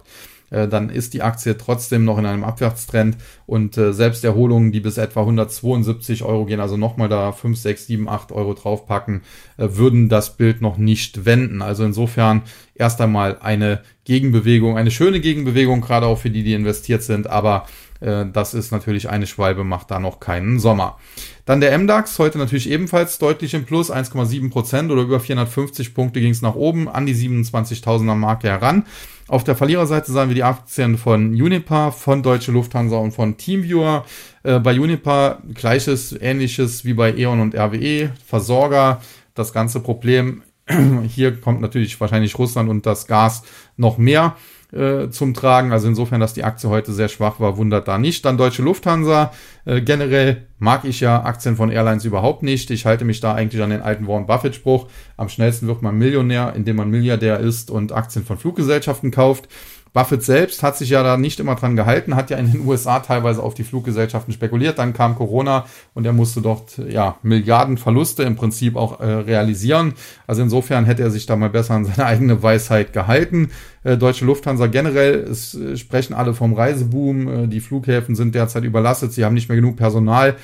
äh, dann ist die Aktie trotzdem noch in einem Abwärtstrend und äh, selbst Erholungen, die bis etwa 172 Euro gehen, also nochmal da 5, 6, 7, 8 Euro draufpacken, äh, würden das Bild noch nicht wenden. Also insofern erst einmal eine Gegenbewegung, eine schöne Gegenbewegung, gerade auch für die, die investiert sind, aber das ist natürlich eine Schwalbe, macht da noch keinen Sommer. Dann der MDAX, heute natürlich ebenfalls deutlich im Plus, 1,7 Prozent oder über 450 Punkte ging es nach oben, an die 27.000er Marke heran. Auf der Verliererseite sahen wir die Aktien von Unipa, von Deutsche Lufthansa und von Teamviewer. Äh, bei Unipa gleiches, ähnliches wie bei E.ON und RWE, Versorger. Das ganze Problem, [clears throat] hier kommt natürlich wahrscheinlich Russland und das Gas noch mehr äh, zum Tragen. Also insofern, dass die Aktie heute sehr schwach war, wundert da nicht. Dann Deutsche Lufthansa. Äh, generell mag ich ja Aktien von Airlines überhaupt nicht. Ich halte mich da eigentlich an den alten Warren Buffett-Spruch. Am schnellsten wird man Millionär, indem man Milliardär ist und Aktien von Fluggesellschaften kauft. Buffett selbst hat sich ja da nicht immer dran gehalten, hat ja in den [laughs] USA teilweise auf die Fluggesellschaften spekuliert. Dann kam Corona und er musste dort ja Milliarden Verluste im Prinzip auch äh, realisieren. Also insofern hätte er sich da mal besser an seine eigene Weisheit gehalten. Äh, Deutsche Lufthansa generell, es äh, sprechen alle vom Reiseboom. Äh, die Flughäfen sind derzeit überlastet, sie haben nicht mehr genug Personal.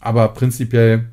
Aber prinzipiell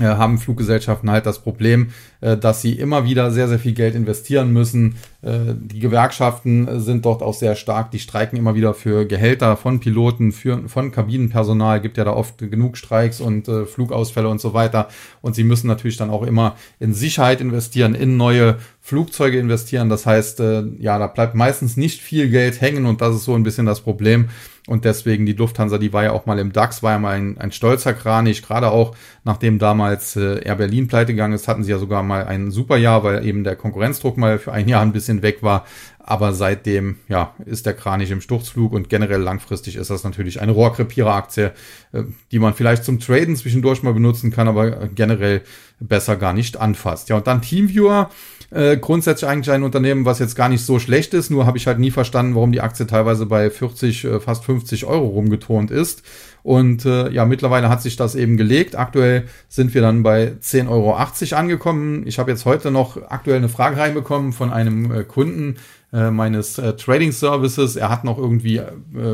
haben Fluggesellschaften halt das Problem, dass sie immer wieder sehr, sehr viel Geld investieren müssen. Äh, die Gewerkschaften sind dort auch sehr stark, die streiken immer wieder für Gehälter von Piloten, für, von Kabinenpersonal, gibt ja da oft genug Streiks und Flugausfälle und so weiter. Und sie müssen natürlich dann auch immer in Sicherheit investieren, in neue Flugzeuge investieren. Das heißt, ja, da bleibt meistens nicht viel Geld hängen und das ist so ein bisschen das Problem. Und deswegen die Lufthansa, die war ja auch mal im DAX, war ja mal ein, ein stolzer Kranich, gerade auch nachdem damals äh, Air Berlin pleite gegangen ist, hatten sie ja sogar mal ein super Jahr, weil eben der Konkurrenzdruck mal für ein Jahr ein bisschen weg war. Aber seitdem, ja, ist der Kranich im Sturzflug und generell langfristig ist das natürlich eine Rohrkrepierer-Aktie, äh, die man vielleicht zum Traden zwischendurch mal benutzen kann, aber generell besser gar nicht anfasst. Ja, und dann Teamviewer, äh, grundsätzlich eigentlich ein Unternehmen, was jetzt gar nicht so schlecht ist, nur habe ich halt nie verstanden, warum die Aktie teilweise bei 40, äh, fast 50 Euro rumgetont ist. Und äh, ja, mittlerweile hat sich das eben gelegt. Aktuell sind wir dann bei 10,80 Euro angekommen. Ich habe jetzt heute noch aktuell eine Frage reinbekommen von einem äh, Kunden äh, meines äh, Trading Services. Er hat noch irgendwie äh,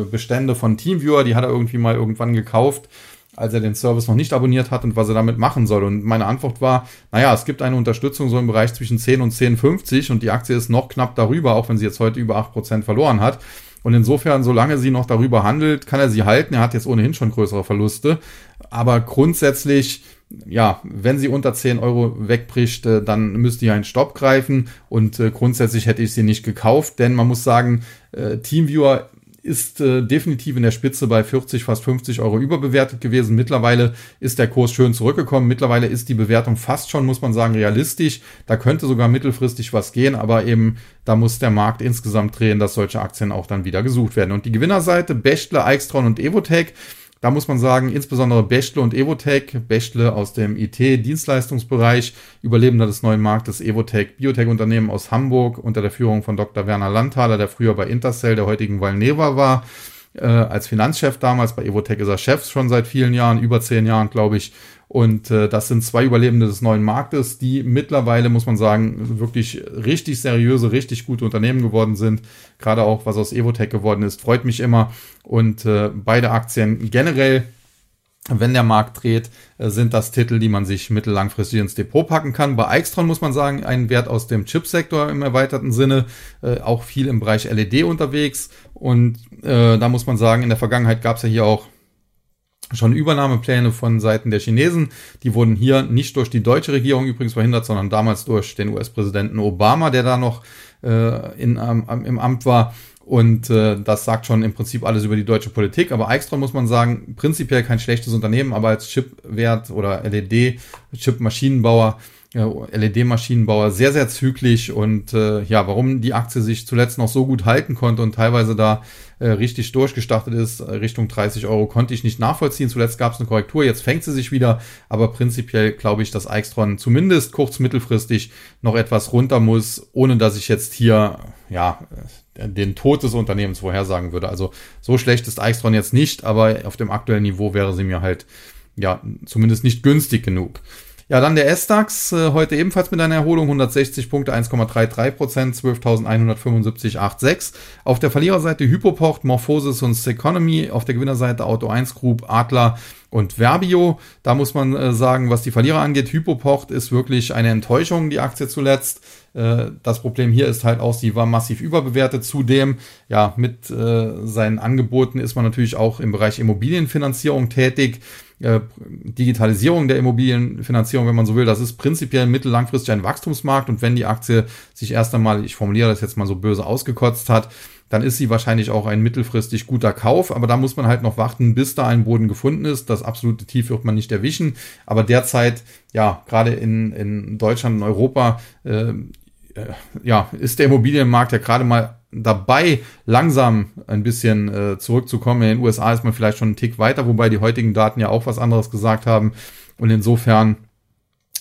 Bestände von Teamviewer, die hat er irgendwie mal irgendwann gekauft als er den Service noch nicht abonniert hat und was er damit machen soll. Und meine Antwort war, naja, es gibt eine Unterstützung so im Bereich zwischen 10 und 10,50 und die Aktie ist noch knapp darüber, auch wenn sie jetzt heute über 8% verloren hat. Und insofern, solange sie noch darüber handelt, kann er sie halten. Er hat jetzt ohnehin schon größere Verluste. Aber grundsätzlich, ja, wenn sie unter 10 Euro wegbricht, äh, dann müsste hier ein Stopp greifen. Und äh, grundsätzlich hätte ich sie nicht gekauft, denn man muss sagen, äh, Teamviewer ist äh, definitiv in der Spitze bei 40, fast 50 Euro überbewertet gewesen. Mittlerweile ist der Kurs schön zurückgekommen. Mittlerweile ist die Bewertung fast schon, muss man sagen, realistisch. Da könnte sogar mittelfristig was gehen, aber eben da muss der Markt insgesamt drehen, dass solche Aktien auch dann wieder gesucht werden. Und die Gewinnerseite, Bechtle, Eichstron und Evotech, da muss man sagen, insbesondere Bechtle und Evotech, Bechtle aus dem IT-Dienstleistungsbereich, Überlebender des neuen Marktes, Evotech, Biotech-Unternehmen aus Hamburg unter der Führung von Dr. Werner Landthaler, der früher bei Intercell, der heutigen Valneva war. Äh, als Finanzchef damals. Bei Evotech ist er Chef schon seit vielen Jahren, über zehn Jahren, glaube ich. Und äh, das sind zwei Überlebende des neuen Marktes, die mittlerweile, muss man sagen, wirklich richtig seriöse, richtig gute Unternehmen geworden sind. Gerade auch, was aus Evotech geworden ist, freut mich immer. Und äh, beide Aktien generell wenn der Markt dreht, äh, sind das Titel, die man sich mittellangfristig ins Depot packen kann. Bei Extron muss man sagen, ein Wert aus dem Chipsektor im erweiterten Sinne, äh, auch viel im Bereich LED unterwegs. Und äh, da muss man sagen, in der Vergangenheit gab es ja hier auch schon Übernahmepläne von Seiten der Chinesen. Die wurden hier nicht durch die deutsche Regierung übrigens verhindert, sondern damals durch den US-Präsidenten Obama, der da noch äh, in, ähm, im Amt war. Und äh, das sagt schon im Prinzip alles über die deutsche Politik. Aber Eichstron muss man sagen, prinzipiell kein schlechtes Unternehmen, aber als Chipwert oder LED-Chip-Maschinenbauer, äh, LED-Maschinenbauer sehr, sehr zügig. Und äh, ja, warum die Aktie sich zuletzt noch so gut halten konnte und teilweise da äh, richtig durchgestartet ist, äh, Richtung 30 Euro, konnte ich nicht nachvollziehen. Zuletzt gab es eine Korrektur, jetzt fängt sie sich wieder. Aber prinzipiell glaube ich, dass Eichstron zumindest kurz-mittelfristig noch etwas runter muss, ohne dass ich jetzt hier ja, den Tod des Unternehmens vorhersagen würde. Also so schlecht ist Eichstron jetzt nicht, aber auf dem aktuellen Niveau wäre sie mir halt ja zumindest nicht günstig genug. Ja, dann der S-DAX, äh, heute ebenfalls mit einer Erholung, 160 Punkte, 1,33 Prozent, 12.175,86. Auf der Verliererseite Hypoport, Morphosis und Seconomy, auf der Gewinnerseite Auto 1 Group, Adler und Verbio. Da muss man äh, sagen, was die Verlierer angeht, Hypoport ist wirklich eine Enttäuschung, die Aktie zuletzt. Äh, das Problem hier ist halt auch, sie war massiv überbewertet. Zudem, ja, mit seinen Angeboten ist man natürlich auch im Bereich Immobilienfinanzierung tätig. Äh, Digitalisierung der Immobilienfinanzierung, wenn man so will, das ist prinzipiell mittellangfristig ein Wachstumsmarkt. Und wenn die Aktie sich erst einmal, ich formuliere das jetzt mal so böse ausgekotzt hat, dann ist sie wahrscheinlich auch ein mittelfristig guter Kauf, aber da muss man halt noch warten, bis da ein Boden gefunden ist. Das absolute Tief wird man nicht erwischen, aber derzeit, ja, gerade in, in Deutschland und Europa, äh, äh, ja, ist der Immobilienmarkt ja gerade mal dabei, langsam ein bisschen äh, zurückzukommen. In den USA ist man vielleicht schon einen Tick weiter, wobei die heutigen Daten ja auch was anderes gesagt haben. Und insofern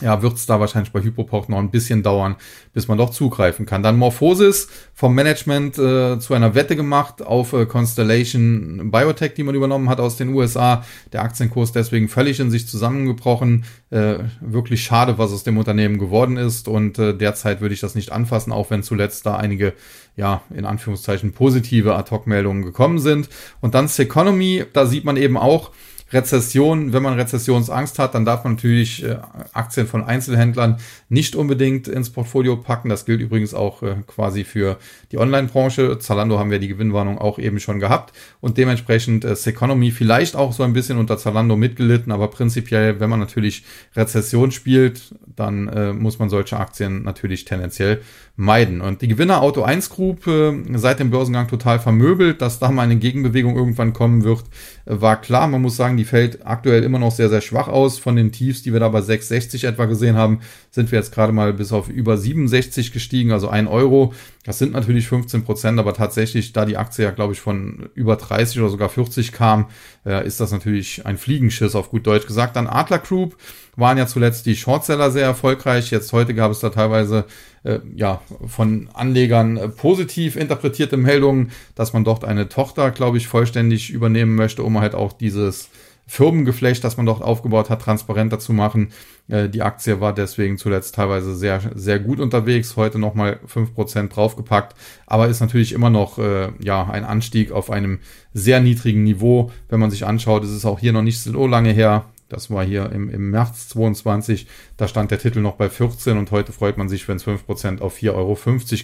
ja, wird es da wahrscheinlich bei Hypoport noch ein bisschen dauern, bis man doch zugreifen kann. Dann Morphosis vom Management äh, zu einer Wette gemacht auf äh, Constellation Biotech, die man übernommen hat aus den USA. Der Aktienkurs deswegen völlig in sich zusammengebrochen. Äh, wirklich schade, was aus dem Unternehmen geworden ist. Und äh, derzeit würde ich das nicht anfassen, auch wenn zuletzt da einige, ja, in Anführungszeichen positive Ad-Hoc-Meldungen gekommen sind. Und dann Seconomy, da sieht man eben auch, Rezession, wenn man Rezessionsangst hat, dann darf man natürlich äh, Aktien von Einzelhändlern nicht unbedingt ins Portfolio packen. Das gilt übrigens auch äh, quasi für die Online-Branche. Zalando haben wir die Gewinnwarnung auch eben schon gehabt und dementsprechend äh, Seconomy vielleicht auch so ein bisschen unter Zalando mitgelitten, aber prinzipiell, wenn man natürlich Rezession spielt, dann muss man solche Aktien natürlich tendenziell meiden. Und die Gewinner Auto 1 Group äh, seit dem Börsengang total vermöbelt, dass da mal eine Gegenbewegung irgendwann kommen wird, äh, war klar. Man muss sagen, die fällt aktuell immer noch sehr, sehr schwach aus. Von den Tiefs, die wir da bei 6,60 etwa gesehen haben, sind wir jetzt gerade mal bis auf über 67 gestiegen, also ein Euro. Das sind natürlich 15 Prozent, aber tatsächlich, da die Aktie ja, glaube ich, von über 30 oder sogar 40 kam, äh, ist das natürlich ein Fliegenschiss auf gut Deutsch gesagt. Dann Adler Group waren ja zuletzt die Shortseller sehr erfolgreich. Jetzt heute gab es da teilweise äh, ja von Anlegern äh, positiv interpretierte Meldungen, dass man dort eine Tochter, glaube ich, vollständig übernehmen möchte, um halt auch dieses Firmengeflecht, das man dort aufgebaut hat, transparenter zu machen. Äh, die Aktie war deswegen zuletzt teilweise sehr, sehr gut unterwegs. Heute nochmal 5% draufgepackt, aber ist natürlich immer noch äh, ja, ein Anstieg auf einem sehr niedrigen Niveau. Wenn man sich anschaut, ist es auch hier noch nicht so lange her. Das war hier im, im März 22. Da stand der Titel noch bei 14 und heute freut man sich, wenn es 5% auf 4,50 Euro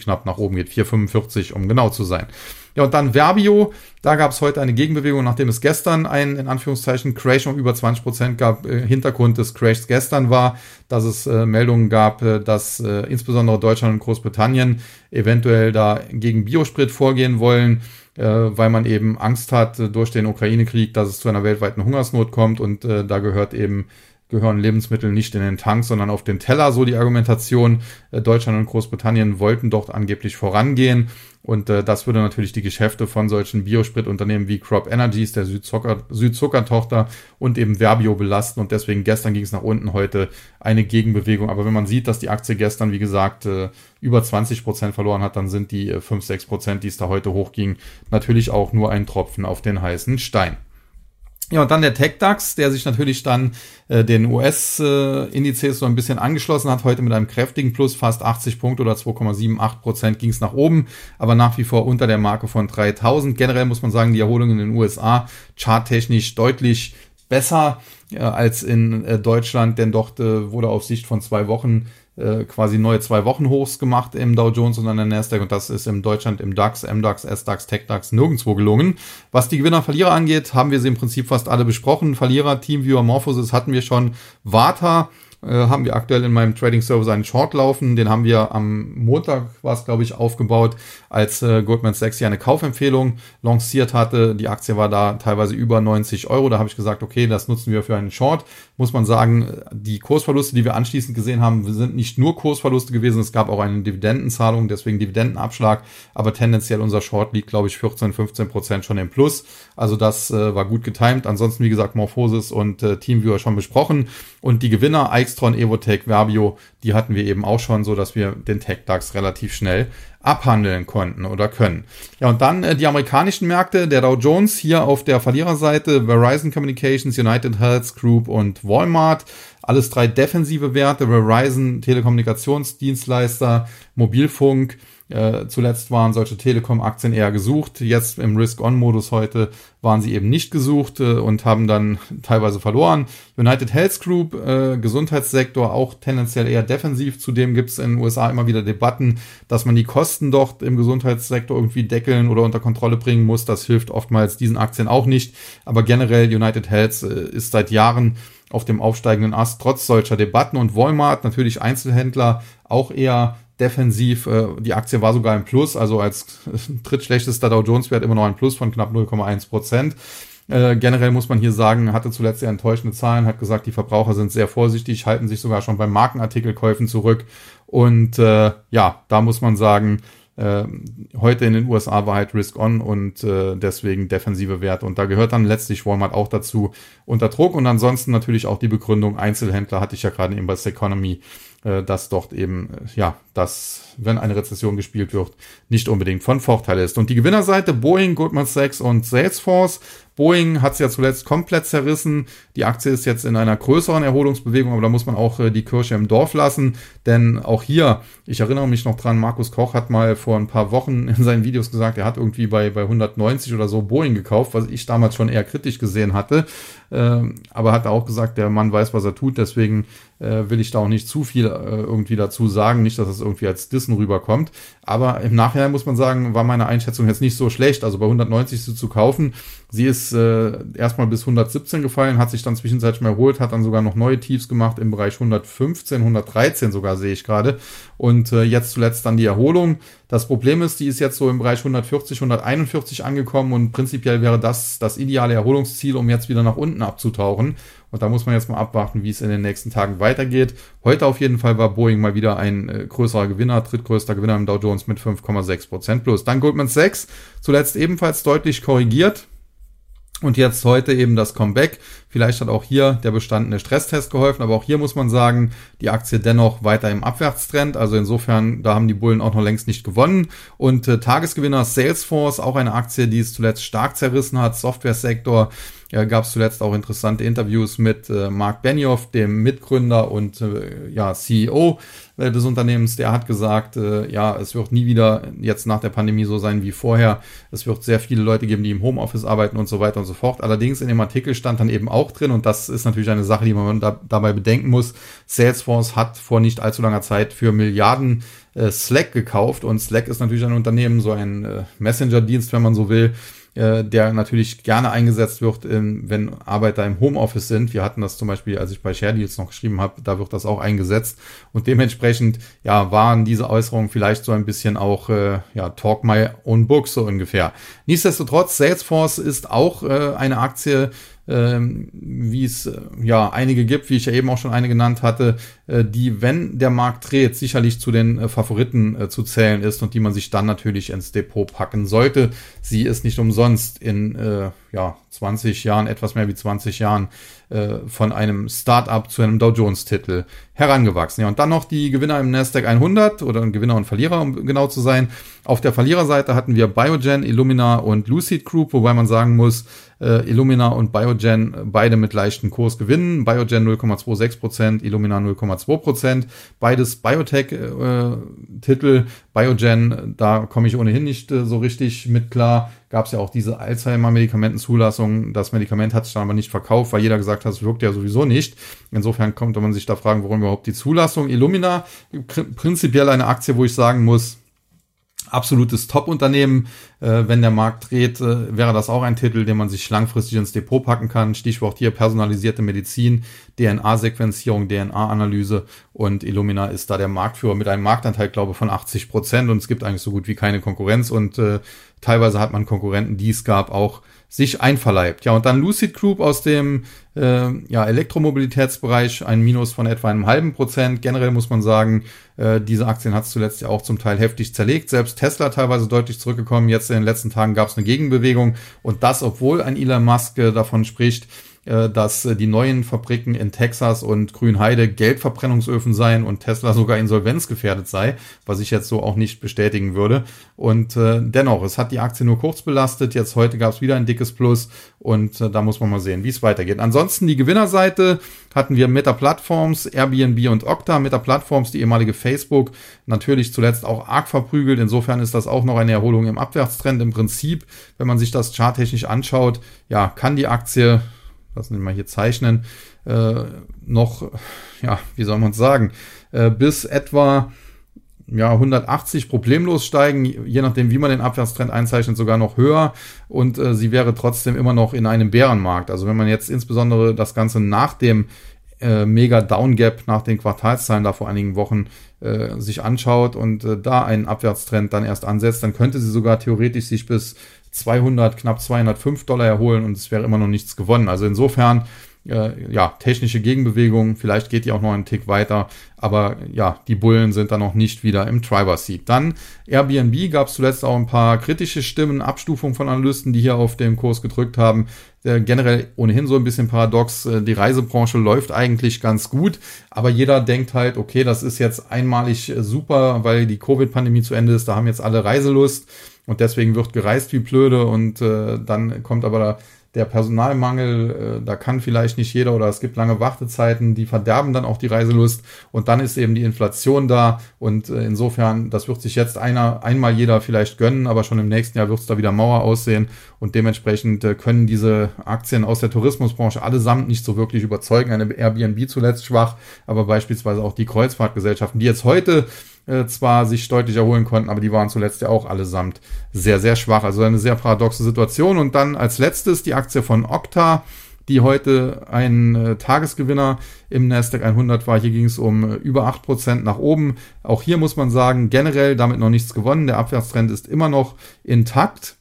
knapp nach oben geht. 4,45 um genau zu sein. Ja, und dann Verbio. Da gab es heute eine Gegenbewegung, nachdem es gestern ein, in Anführungszeichen, Crash um über 20% gab. Äh, Hintergrund des Crashs gestern war, dass es äh, Meldungen gab, äh, dass äh, insbesondere Deutschland und Großbritannien eventuell da gegen Biosprit vorgehen wollen weil man eben Angst hat äh, durch den Ukraine-Krieg, dass es zu einer weltweiten Hungersnot kommt und äh, da gehört eben gehören Lebensmittel nicht in den Tank, sondern auf den Teller, so die Argumentation. Äh, Deutschland und Großbritannien wollten dort angeblich vorangehen. Und äh, das würde natürlich die Geschäfte von solchen Biospritunternehmen wie Crop Energies, der Südzucker, Südzuckertochter und eben Verbio belasten. Und deswegen gestern ging es nach unten, heute eine Gegenbewegung. Aber wenn man sieht, dass die Aktie gestern, wie gesagt, äh, über 20 Prozent verloren hat, dann sind die äh, 5, 6 Prozent, die es da heute hochging, natürlich auch nur ein Tropfen auf den heißen Stein. Ja, und dann der TechDAX, der sich natürlich dann äh, den US-Indizes äh, so ein bisschen angeschlossen hat, heute mit einem kräftigen Plus, fast 80 Punkte oder 2,78 Prozent ging es nach oben, aber nach wie vor unter der Marke von 3000. Generell muss man sagen, die Erholung in den USA charttechnisch deutlich besser äh, als in äh, Deutschland, denn dort äh, wurde auf Sicht von zwei Wochen äh, quasi neue zwei Wochen Hochs gemacht im Dow Jones und an der Nasdaq und das ist in Deutschland im DAX, MDAX, SDAX, TechDAX nirgendwo gelungen. Was die Gewinner-Verlierer angeht, haben wir sie im Prinzip fast alle besprochen. Verlierer, Teamviewer, Morphosis hatten wir schon. Vata äh, haben wir aktuell in meinem Trading Service einen Short laufen. Den haben wir am Montag, war es glaube ich, aufgebaut, als äh, Goldman Sachs hier eine Kaufempfehlung lanciert hatte. Die Aktie war da teilweise über 90 Euro. Da habe ich gesagt, okay, das nutzen wir für einen Short. Muss man sagen, die Kursverluste, die wir anschließend gesehen haben, sind nicht nur Kursverluste gewesen. Es gab auch eine Dividendenzahlung, deswegen Dividendenabschlag. Aber tendenziell unser Short liegt, glaube ich, 14, 15 Prozent schon im Plus. Also das äh, war gut getimt. Ansonsten, wie gesagt, Morphosis und äh, Teamviewer schon besprochen. Und die Gewinner, Extron, Evotech, Verbio, die hatten wir eben auch schon, so dass wir den Tech-DAX relativ schnell abhandeln konnten oder können. Ja, und dann äh, die amerikanischen Märkte, der Dow Jones hier auf der Verliererseite, Verizon Communications, United Health Group und Walmart. Alles drei defensive Werte, Verizon, Telekommunikationsdienstleister, Mobilfunk, äh, zuletzt waren solche Telekom-Aktien eher gesucht. Jetzt im Risk-On-Modus heute waren sie eben nicht gesucht äh, und haben dann teilweise verloren. United Health Group, äh, Gesundheitssektor, auch tendenziell eher defensiv. Zudem gibt es in den USA immer wieder Debatten, dass man die Kosten dort im Gesundheitssektor irgendwie deckeln oder unter Kontrolle bringen muss. Das hilft oftmals diesen Aktien auch nicht. Aber generell United Health äh, ist seit Jahren auf dem aufsteigenden Ast, trotz solcher Debatten. Und Walmart, natürlich Einzelhändler, auch eher defensiv. Äh, die Aktie war sogar im Plus, also als [laughs] drittschlechtester Dow Jones Wert immer noch ein Plus von knapp 0,1 Prozent. Äh, generell muss man hier sagen, hatte zuletzt sehr enttäuschende Zahlen, hat gesagt, die Verbraucher sind sehr vorsichtig, halten sich sogar schon beim Markenartikelkäufen zurück. Und äh, ja, da muss man sagen, äh, heute in den USA war halt Risk On und äh, deswegen defensive Werte. Und da gehört dann letztlich Walmart auch dazu unter Druck. Und ansonsten natürlich auch die Begründung Einzelhändler, hatte ich ja gerade eben bei Economy dass dort eben, äh, ja, dass, wenn eine Rezession gespielt wird, nicht unbedingt von Vorteil ist. Und die Gewinnerseite Boeing, Goldman Sachs und Salesforce. Boeing hat es ja zuletzt komplett zerrissen. Die Aktie ist jetzt in einer größeren Erholungsbewegung, aber da muss man auch äh, die Kirche im Dorf lassen. Denn auch hier, ich erinnere mich noch dran, Markus Koch hat mal vor ein paar Wochen [laughs] in seinen Videos gesagt, er hat irgendwie bei, bei 190 oder so Boeing gekauft, was ich damals schon eher kritisch gesehen hatte. Ähm, aber hat auch gesagt, der Mann weiß, was er tut, deswegen äh, will ich da auch nicht zu viel äh, irgendwie dazu sagen, nicht, dass es irgendwie als Dissen rüberkommt. Aber im Nachhinein muss man sagen, war meine Einschätzung jetzt nicht so schlecht. Also bei 190 sie zu kaufen, sie ist äh, erstmal bis 117 gefallen, hat sich dann zwischenzeitlich mal erholt, hat dann sogar noch neue Tiefs gemacht im Bereich 115, 113 sogar sehe ich gerade. Und jetzt zuletzt dann die Erholung. Das Problem ist, die ist jetzt so im Bereich 140, 141 angekommen und prinzipiell wäre das das ideale Erholungsziel, um jetzt wieder nach unten abzutauchen. Und da muss man jetzt mal abwarten, wie es in den nächsten Tagen weitergeht. Heute auf jeden Fall war Boeing mal wieder ein äh, größerer Gewinner, drittgrößter Gewinner im Dow Jones mit 5,6% plus. Dann Goldman Sachs, zuletzt ebenfalls deutlich korrigiert. Und jetzt heute eben das Comeback. Vielleicht hat auch hier der bestandene Stresstest geholfen, aber auch hier muss man sagen, die Aktie dennoch weiter im Abwärtstrend. Also insofern, da haben die Bullen auch noch längst nicht gewonnen. Und äh, Tagesgewinner Salesforce, auch eine Aktie, die es zuletzt stark zerrissen hat, Softwaresektor. Ja, gab es zuletzt auch interessante Interviews mit äh, Mark Benioff, dem Mitgründer und äh, ja, CEO äh, des Unternehmens. Der hat gesagt, äh, ja, es wird nie wieder jetzt nach der Pandemie so sein wie vorher. Es wird sehr viele Leute geben, die im Homeoffice arbeiten und so weiter und so fort. Allerdings in dem Artikel stand dann eben auch drin, und das ist natürlich eine Sache, die man da, dabei bedenken muss, Salesforce hat vor nicht allzu langer Zeit für Milliarden äh, Slack gekauft und Slack ist natürlich ein Unternehmen, so ein äh, Messenger-Dienst, wenn man so will, äh, der natürlich gerne eingesetzt wird, wenn Arbeiter im Homeoffice sind. Wir hatten das zum Beispiel, als ich bei Share Deals noch geschrieben habe, da wird das auch eingesetzt. Und dementsprechend, ja, waren diese Äußerungen vielleicht so ein bisschen auch, äh, ja, Talk My Own Book so ungefähr. Nichtsdestotrotz, Salesforce ist auch äh, eine Aktie, ähm, wie es äh, ja einige gibt, wie ich ja eben auch schon eine genannt hatte, äh, die, wenn der Markt dreht, sicherlich zu den äh, Favoriten zu zählen ist und die man sich dann natürlich ins Depot packen sollte. Sie ist nicht umsonst in ja, 20 Jahren, etwas mehr wie 20 Jahren äh, von einem Start-up zu einem Dow Jones-Titel herangewachsen. Ja, und dann noch die Gewinner im Nasdaq 100 oder Gewinner und Verlierer, um genau zu sein. Auf der Verliererseite hatten wir Biogen, Illumina und Lucid Group, wobei man sagen muss, äh, Illumina und Biogen beide mit leichten Kursgewinnen. Biogen 0,26%, Illumina 0,2%. Beides Biotech-Titel. Äh, Biogen, da komme ich ohnehin nicht äh, so richtig mit klar. Gab es ja auch diese Alzheimer-Medikamentenzulassung. Das Medikament hat sich dann aber nicht verkauft, weil jeder gesagt hat, es wirkt ja sowieso nicht. Insofern kommt man sich da fragen, warum überhaupt die Zulassung. Illumina, prinzipiell eine Aktie, wo ich sagen muss, absolutes Top-Unternehmen. Äh, wenn der Markt dreht, äh, wäre das auch ein Titel, den man sich langfristig ins Depot packen kann. Stichwort hier personalisierte Medizin, DNA-Sequenzierung, DNA-Analyse und Illumina ist da der Marktführer mit einem Marktanteil, glaube ich, von 80 Prozent und es gibt eigentlich so gut wie keine Konkurrenz und äh, teilweise hat man Konkurrenten, die es gab, auch sich einverleibt. Ja, und dann Lucid Group aus dem äh, ja, Elektromobilitätsbereich, ein Minus von etwa einem halben Prozent. Generell muss man sagen, äh, diese Aktien hat es zuletzt ja auch zum Teil heftig zerlegt. Selbst Tesla teilweise deutlich zurückgekommen. Jetzt in den letzten Tagen gab es eine Gegenbewegung. Und das, obwohl ein Elon Musk äh, davon spricht, dass äh, die neuen Fabriken in Texas und Grünheide Geldverbrennungsöfen seien und Tesla sogar insolvenzgefährdet sei, was ich jetzt so auch nicht bestätigen würde. Und äh, dennoch, es hat die Aktie nur kurz belastet. Jetzt heute gab es wieder ein dickes Plus und äh, da muss man mal sehen, wie es weitergeht. Ansonsten die Gewinnerseite hatten wir Meta Platforms, Airbnb und Okta. Meta Platforms, die ehemalige Facebook, natürlich zuletzt auch arg verprügelt. Insofern ist das auch noch eine Erholung im Abwärtstrend. Im Prinzip, wenn man sich das charttechnisch anschaut, ja, kann die Aktie lassen wir mal hier zeichnen, äh, noch, ja, wie soll man es sagen, äh, bis etwa ja, 180 problemlos steigen, je nachdem, wie man den Abwärtstrend einzeichnet, sogar noch höher. Und äh, sie wäre trotzdem immer noch in einem Bärenmarkt. Also wenn man jetzt insbesondere das Ganze nach dem äh, mega Downgap, nach den Quartalszahlen da vor einigen Wochen äh, sich anschaut und äh, da einen Abwärtstrend dann erst ansetzt, dann könnte sie sogar theoretisch sich bis 200, knapp 205 Dollar erholen und es wäre immer noch nichts gewonnen. Also insofern, äh, ja, technische Gegenbewegung, vielleicht geht die auch noch einen Tick weiter, aber ja, die Bullen sind da noch nicht wieder im Driver Seat. Dann Airbnb gab es zuletzt auch ein paar kritische Stimmen, Abstufungen von Analysten, die hier auf den Kurs gedrückt haben. Äh, generell ohnehin so ein bisschen paradox, äh, die Reisebranche läuft eigentlich ganz gut, aber jeder denkt halt, okay, das ist jetzt einmalig äh, super, weil die Covid-Pandemie zu Ende ist, da haben jetzt alle Reiselust und deswegen wird gereist wie blöde und äh, dann kommt aber da der Personalmangel, äh, da kann vielleicht nicht jeder oder es gibt lange Wartezeiten, die verderben dann auch die Reiselust und dann ist eben die Inflation da und äh, insofern, das wird sich jetzt einer, einmal jeder vielleicht gönnen, aber schon im nächsten Jahr wird es da wieder Mauer aussehen und dementsprechend äh, können diese Aktien aus der Tourismusbranche allesamt nicht so wirklich überzeugen. Eine Airbnb zuletzt schwach, aber beispielsweise auch die Kreuzfahrtgesellschaften, die jetzt heute äh, zwar sich deutlich erholen konnten, aber die waren zuletzt ja auch allesamt sehr, sehr schwach. Also eine sehr paradoxe Situation. Und dann als letztes die Aktie von Okta, die heute ein äh, Tagesgewinner im Nasdaq 100 war. Hier ging es um äh, über 8% nach oben. Auch hier muss man sagen, generell damit noch nichts gewonnen. Der Abwärtstrend ist immer noch intakt.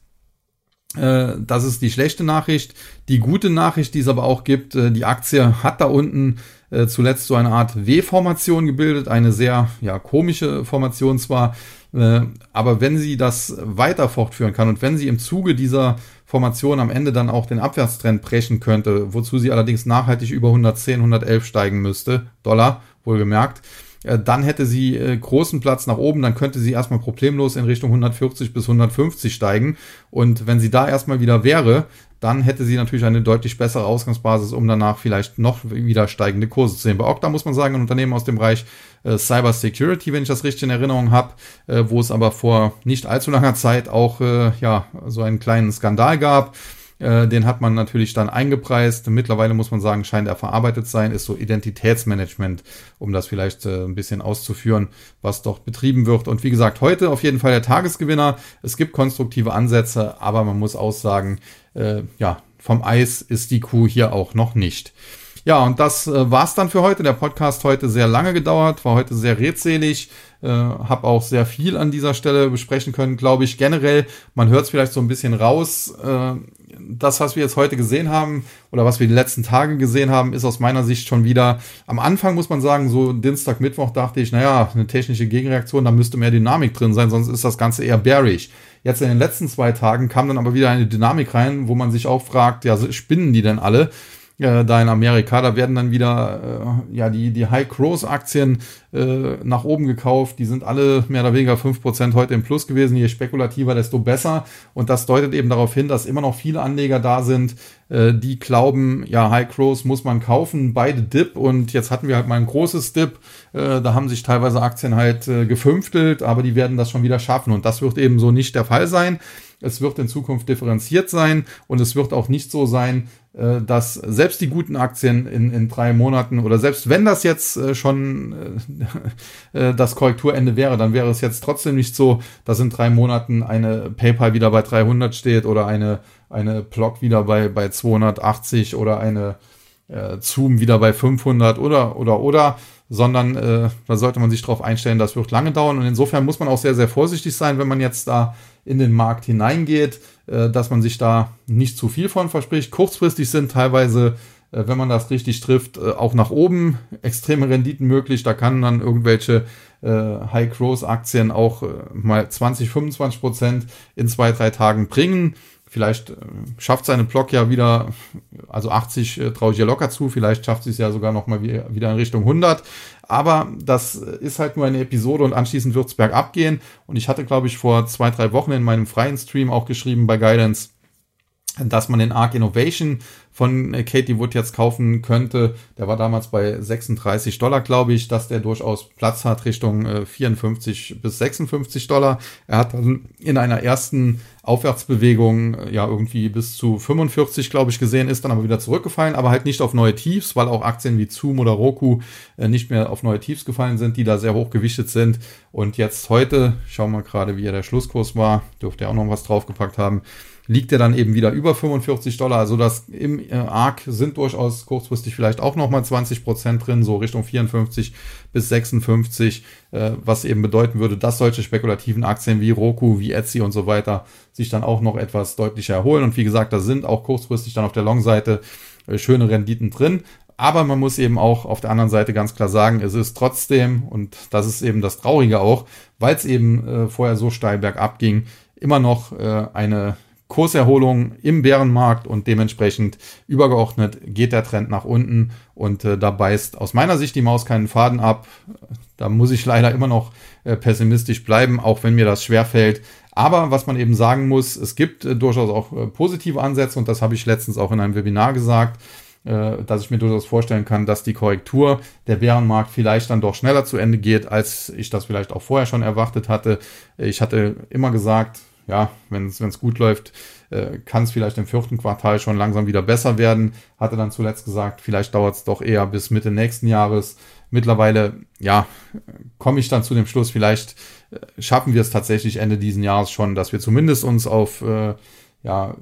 Äh, das ist die schlechte Nachricht. Die gute Nachricht, die es aber auch gibt, äh, die Aktie hat da unten äh, zuletzt so eine Art W-Formation gebildet, eine sehr ja, komische Formation zwar, äh, aber wenn sie das weiter fortführen kann und wenn sie im Zuge dieser Formation am Ende dann auch den Abwärtstrend brechen könnte, wozu sie allerdings nachhaltig über 110, 111 steigen müsste, Dollar, wohlgemerkt, äh, dann hätte sie großen Platz nach oben, dann könnte sie erstmal problemlos in Richtung 140 bis 150 steigen. Und wenn sie da erstmal wieder wäre, dann hätte sie natürlich eine deutlich bessere Ausgangsbasis, um danach vielleicht noch wieder steigende Kurse zu sehen. Bei Okta muss man sagen, ein Unternehmen aus dem Bereich äh, Cyber Security, wenn ich das richtig in Erinnerung habe, äh, wo es aber vor nicht allzu langer Zeit auch äh, ja so einen kleinen Skandal gab. Äh, den hat man natürlich dann eingepreist. Mittlerweile muss man sagen, scheint er verarbeitet sein, ist so Identitätsmanagement, um das vielleicht äh, ein bisschen auszuführen, was dort betrieben wird. Und wie gesagt, heute auf jeden Fall der Tagesgewinner. Es gibt konstruktive Ansätze, aber man muss aussagen, äh, ja, vom Eis ist die Kuh hier auch noch nicht. Ja, und das äh, war's dann für heute. Der Podcast heute sehr lange gedauert, war heute sehr redselig, äh, habe auch sehr viel an dieser Stelle besprechen können, glaube ich. Generell, man hört es vielleicht so ein bisschen raus, äh, das, was wir jetzt heute gesehen haben oder was wir die letzten Tage gesehen haben, ist aus meiner Sicht schon wieder am Anfang, muss man sagen, so Dienstag, Mittwoch dachte ich, naja, eine technische Gegenreaktion, da müsste mehr Dynamik drin sein, sonst ist das Ganze eher bearish. Jetzt in den letzten zwei Tagen kam dann aber wieder eine Dynamik rein, wo man sich auch fragt, ja, spinnen die denn alle? Äh, da in Amerika, da werden dann wieder äh, ja die, die High-Cross-Aktien äh, nach oben gekauft. Die sind alle mehr oder weniger fünf Prozent heute im Plus gewesen. Je spekulativer, desto besser. Und das deutet eben darauf hin, dass immer noch viele Anleger da sind, äh, die glauben, ja, High-Cross muss man kaufen, beide Dip. Und jetzt hatten wir halt mal ein großes Dip. Äh, da haben sich teilweise Aktien halt äh, gefünftelt, aber die werden das schon wieder schaffen. Und das wird eben so nicht der Fall sein. Es wird in Zukunft differenziert sein und es wird auch nicht so sein, dass selbst die guten Aktien in, in drei Monaten oder selbst wenn das jetzt äh, schon [laughs] äh, das Korrekturende wäre, dann wäre es jetzt trotzdem nicht so, dass in drei Monaten eine PayPal wieder bei 300 steht oder eine, eine Block wieder bei, bei 280 oder eine äh, Zoom wieder bei 500 oder, oder, oder, sondern äh, da sollte man sich darauf einstellen, das wird lange dauern. Und insofern muss man auch sehr, sehr vorsichtig sein, wenn man jetzt da in den Markt hineingeht äh, dass man sich da nicht zu viel von verspricht. Kurzfristig sind teilweise, äh, wenn man das richtig trifft, äh, auch nach oben extreme Renditen möglich. Da kann dann irgendwelche High-Growth-Aktien auch mal 20, 25 Prozent in zwei, drei Tagen bringen. Vielleicht schafft seine Block ja wieder, also 80 traue ich ja locker zu, vielleicht schafft sie es ja sogar noch mal wieder in Richtung 100. Aber das ist halt nur eine Episode und anschließend wird es bergab gehen. Und ich hatte, glaube ich, vor zwei, drei Wochen in meinem freien Stream auch geschrieben bei Guidance, dass man den Arc Innovation von äh, Katie Wood jetzt kaufen könnte. Der war damals bei 36 Dollar, glaube ich, dass der durchaus Platz hat Richtung 54 äh, bis 56 Dollar. Er hat dann in einer ersten Aufwärtsbewegung äh, ja irgendwie bis zu 45, glaube ich, gesehen, ist dann aber wieder zurückgefallen, aber halt nicht auf neue Tiefs, weil auch Aktien wie Zoom oder Roku nicht mehr auf neue Tiefs gefallen sind, die da sehr hoch gewichtet sind. Und jetzt heute, schauen wir gerade, wie der Schlusskurs war, dürfte er auch noch was draufgepackt haben liegt er dann eben wieder über 45 Dollar. Also das im äh, ARC sind durchaus kurzfristig vielleicht auch nochmal 20 Prozent drin, so Richtung 54 bis 56, äh, was eben bedeuten würde, dass solche spekulativen Aktien wie Roku, wie Etsy und so weiter sich dann auch noch etwas deutlicher erholen. Und wie gesagt, da sind auch kurzfristig dann auf der Long-Seite äh, schöne Renditen drin. Aber man muss eben auch auf der anderen Seite ganz klar sagen, es ist trotzdem, und das ist eben das Traurige auch, weil es eben äh, vorher so steil bergab ging, immer noch äh, eine Kurserholung im Bärenmarkt und dementsprechend übergeordnet geht der Trend nach unten und äh, da beißt aus meiner Sicht die Maus keinen Faden ab. Da muss ich leider immer noch äh, pessimistisch bleiben, auch wenn mir das schwerfällt. Aber was man eben sagen muss, es gibt äh, durchaus auch äh, positive Ansätze und das habe ich letztens auch in einem Webinar gesagt, äh, dass ich mir durchaus vorstellen kann, dass die Korrektur der Bärenmarkt vielleicht dann doch schneller zu Ende geht, als ich das vielleicht auch vorher schon erwartet hatte. Ich hatte immer gesagt, ja, wenn es gut läuft, äh, kann es vielleicht im vierten Quartal schon langsam wieder besser werden. Hatte dann zuletzt gesagt, vielleicht dauert es doch eher bis Mitte nächsten Jahres. Mittlerweile, ja, komme ich dann zu dem Schluss, vielleicht äh, schaffen wir es tatsächlich Ende diesen Jahres schon, dass wir zumindest uns auf äh, ja,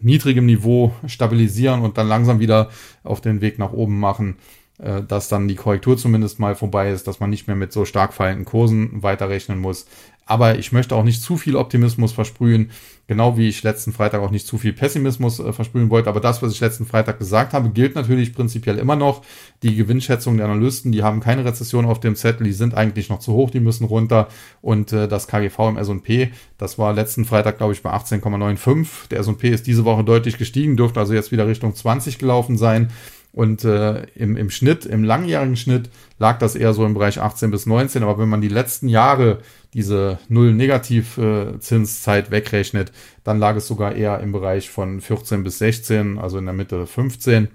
niedrigem Niveau stabilisieren und dann langsam wieder auf den Weg nach oben machen äh, dass dann die Korrektur zumindest mal vorbei ist, dass man nicht mehr mit so stark fallenden Kursen weiterrechnen muss. Aber ich möchte auch nicht zu viel Optimismus versprühen, genau wie ich letzten Freitag auch nicht zu viel Pessimismus äh, versprühen wollte. Aber das, was ich letzten Freitag gesagt habe, gilt natürlich prinzipiell immer noch. Die Gewinnschätzung der Analysten, die haben keine Rezession auf dem Zettel, die sind eigentlich noch zu hoch, die müssen runter. Und äh, das KGV im S&P, das war letzten Freitag, glaube ich, bei 18,95. Der S&P ist diese Woche deutlich gestiegen, dürfte also jetzt wieder Richtung 20 gelaufen sein. Und äh, im, im Schnitt, im langjährigen Schnitt, lag das eher so im Bereich 18 bis 19. Aber wenn man die letzten Jahre diese Null-Negativ-Zinszeit wegrechnet, dann lag es sogar eher im Bereich von 14 bis 16, also in der Mitte 15.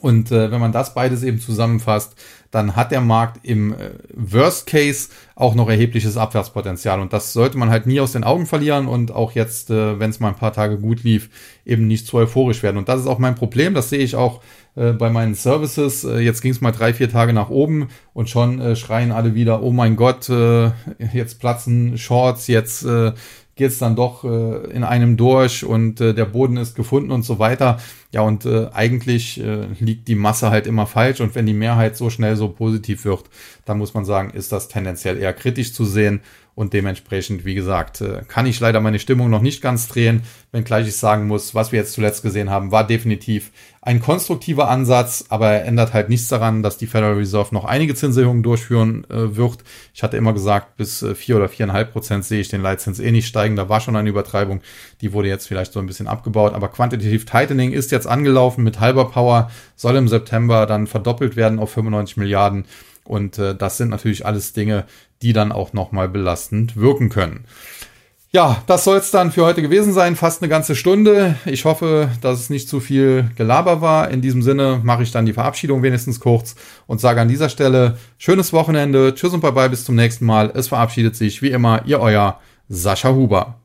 Und äh, wenn man das beides eben zusammenfasst, dann hat der Markt im äh, Worst Case auch noch erhebliches Abwärtspotenzial. Und das sollte man halt nie aus den Augen verlieren und auch jetzt, äh, wenn es mal ein paar Tage gut lief, eben nicht zu euphorisch werden. Und das ist auch mein Problem. Das sehe ich auch äh, bei meinen Services. Äh, jetzt ging es mal drei, vier Tage nach oben und schon äh, schreien alle wieder, oh mein Gott, äh, jetzt platzen Shorts, jetzt geht es dann doch äh, in einem durch und äh, der Boden ist gefunden und so weiter. Ja, und äh, eigentlich äh, liegt die Masse halt immer falsch und wenn die Mehrheit so schnell so positiv wird, dann muss man sagen, ist das tendenziell eher kritisch zu sehen und dementsprechend, wie gesagt, äh, kann ich leider meine Stimmung noch nicht ganz drehen, wenngleich ich sagen muss, was wir jetzt zuletzt gesehen haben, war definitiv ein konstruktiver Ansatz, aber er ändert halt nichts daran, dass die Federal Reserve noch einige Zinserhöhungen durchführen äh, wird. Ich hatte immer gesagt, bis äh, vier oder viereinhalb Prozent sehe ich den Leitzins eh nicht steigen. Da war schon eine Übertreibung. Die wurde jetzt vielleicht so ein bisschen abgebaut. Aber Quantitative Tightening ist jetzt angelaufen mit halber Power, soll im September dann verdoppelt werden auf 95 Milliarden. Und äh, das sind natürlich alles Dinge, die dann auch nochmal belastend wirken können. Ja, das soll es dann für heute gewesen sein. Fast eine ganze Stunde. Ich hoffe, dass es nicht zu viel Gelaber war. In diesem Sinne mache ich dann die Verabschiedung wenigstens kurz und sage an dieser Stelle schönes Wochenende. Tschüss und bye bye bis zum nächsten Mal. Es verabschiedet sich wie immer Ihr euer Sascha Huber.